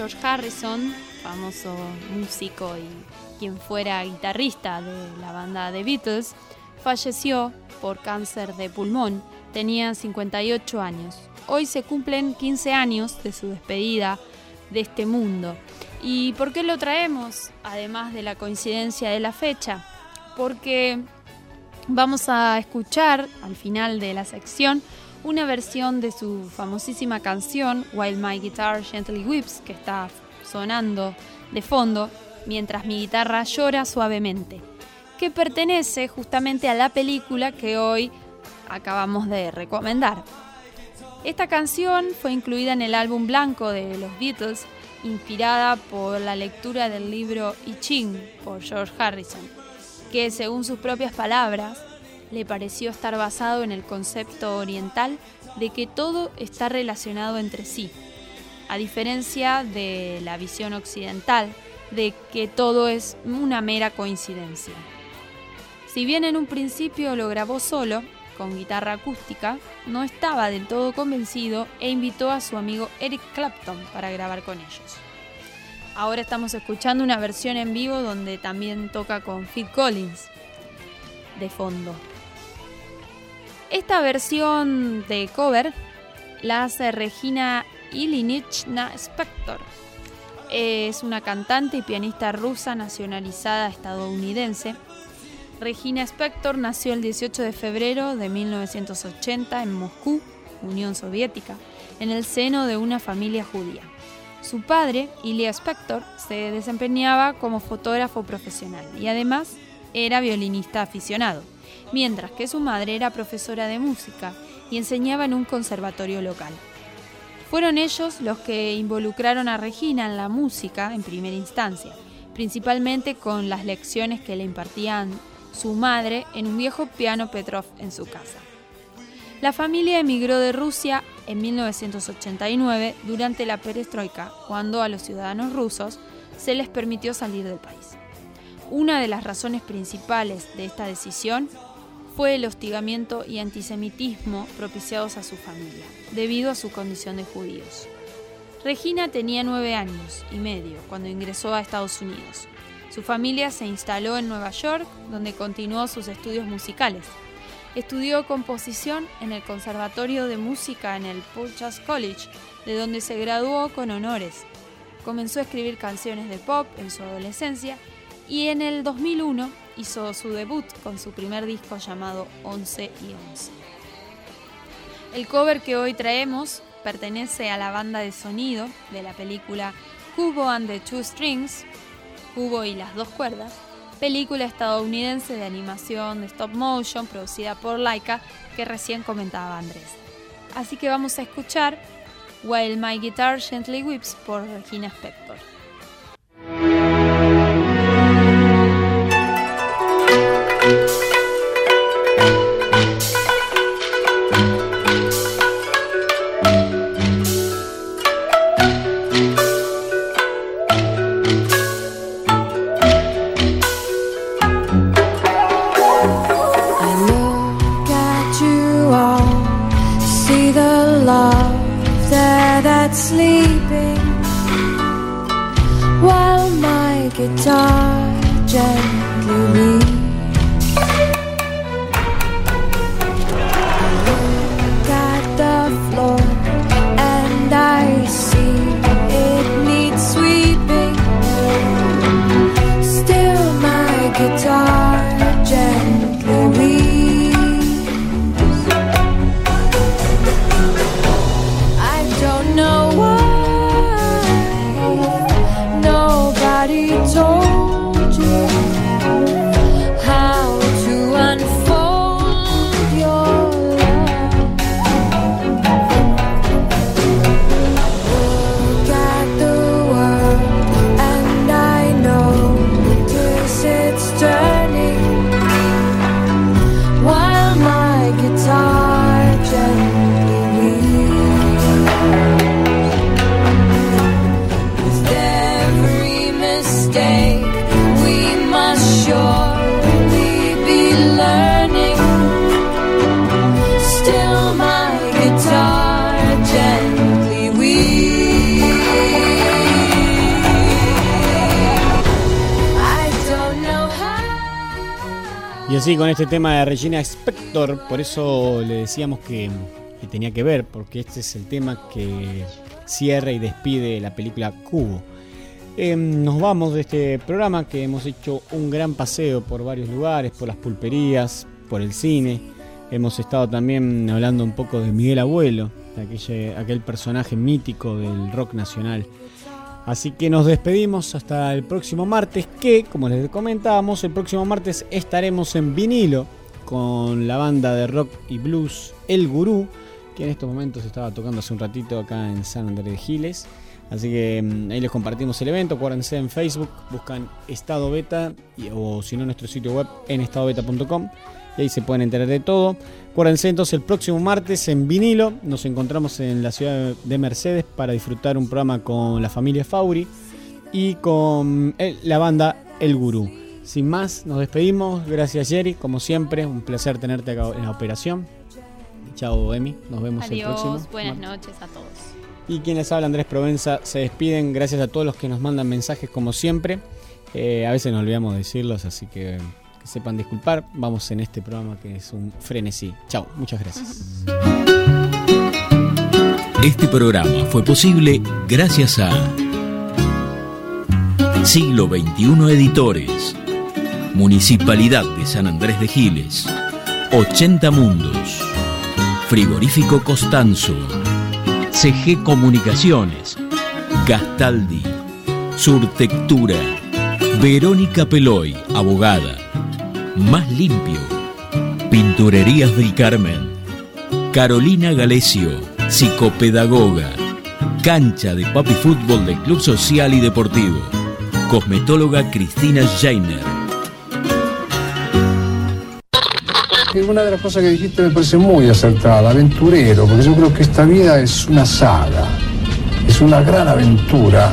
George Harrison, famoso músico y quien fuera guitarrista de la banda The Beatles, falleció por cáncer de pulmón. Tenía 58 años. Hoy se cumplen 15 años de su despedida de este mundo. ¿Y por qué lo traemos? Además de la coincidencia de la fecha. Porque vamos a escuchar al final de la sección una versión de su famosísima canción While My Guitar Gently Weeps, que está sonando de fondo mientras mi guitarra llora suavemente, que pertenece justamente a la película que hoy acabamos de recomendar. Esta canción fue incluida en el álbum blanco de los Beatles, inspirada por la lectura del libro I Ching por George Harrison, que según sus propias palabras le pareció estar basado en el concepto oriental de que todo está relacionado entre sí, a diferencia de la visión occidental de que todo es una mera coincidencia. Si bien en un principio lo grabó solo, con guitarra acústica, no estaba del todo convencido e invitó a su amigo Eric Clapton para grabar con ellos. Ahora estamos escuchando una versión en vivo donde también toca con Phil Collins de fondo. Esta versión de cover la hace Regina Ilinichna Spector. Es una cantante y pianista rusa nacionalizada estadounidense. Regina Spector nació el 18 de febrero de 1980 en Moscú, Unión Soviética, en el seno de una familia judía. Su padre, Ilya Spector, se desempeñaba como fotógrafo profesional y además era violinista aficionado, mientras que su madre era profesora de música y enseñaba en un conservatorio local. Fueron ellos los que involucraron a Regina en la música en primera instancia, principalmente con las lecciones que le impartían su madre en un viejo piano Petrov en su casa. La familia emigró de Rusia en 1989 durante la perestroika, cuando a los ciudadanos rusos se les permitió salir del país. Una de las razones principales de esta decisión fue el hostigamiento y antisemitismo propiciados a su familia, debido a su condición de judíos. Regina tenía nueve años y medio cuando ingresó a Estados Unidos. Su familia se instaló en Nueva York, donde continuó sus estudios musicales. Estudió composición en el Conservatorio de Música en el Purchase College, de donde se graduó con honores. Comenzó a escribir canciones de pop en su adolescencia y en el 2001 hizo su debut con su primer disco llamado 11 y 11. El cover que hoy traemos pertenece a la banda de sonido de la película Cubo and the Two Strings, Cubo y las dos cuerdas, película estadounidense de animación de stop motion producida por Laika que recién comentaba Andrés. Así que vamos a escuchar While My Guitar Gently Weeps por Regina Spector. I told así con este tema de Regina Spector, por eso le decíamos que, tenía que ver, porque este es el tema que cierra y despide la película Cubo. Eh, nos vamos de este programa que hemos hecho un gran paseo por varios lugares, por las pulperías, por el cine. Hemos estado también hablando un poco de Miguel Abuelo, de aquel personaje mítico del rock nacional. Así que nos despedimos hasta el próximo martes, que como les comentábamos, el próximo martes estaremos en vinilo con la banda de rock y blues El Gurú, que en estos momentos estaba tocando hace un ratito acá en San Andrés de Giles. Así que mm, ahí les compartimos el evento, acuérdense en Facebook, buscan Estado Beta o si no nuestro sitio web en estadobeta.com y ahí se pueden enterar de todo. Acuérdense entonces el próximo martes en vinilo nos encontramos en la ciudad de Mercedes para disfrutar un programa con la familia Fauri y con el- la banda El Gurú. Sin más, nos despedimos. Gracias Jerry, como siempre, un placer tenerte acá en la operación. Chao Emi, nos vemos el próximo. Adiós, buenas noches a todos. Y quien les habla, Andrés Provenza, se despiden. Gracias a todos los que nos mandan mensajes como siempre. Eh, a veces nos olvidamos de decirlos, así que sepan disculpar. Vamos en este programa que es un frenesí. Chao, muchas gracias. Este programa fue posible gracias a Siglo XXI Editores, Municipalidad de San Andrés de Giles, 80 Mundos, Frigorífico Costanzo, CG Comunicaciones, Gastaldi, Surtectura, Verónica Peloy, abogada, Más Limpio, Pinturerías del Carmen, Carolina Galesio, psicopedagoga, cancha de papi fútbol del Club Social y Deportivo, cosmetóloga Cristina. Y Una de las cosas que dijiste me parece muy acertada, aventurero, porque yo creo que esta vida es una saga, es una gran aventura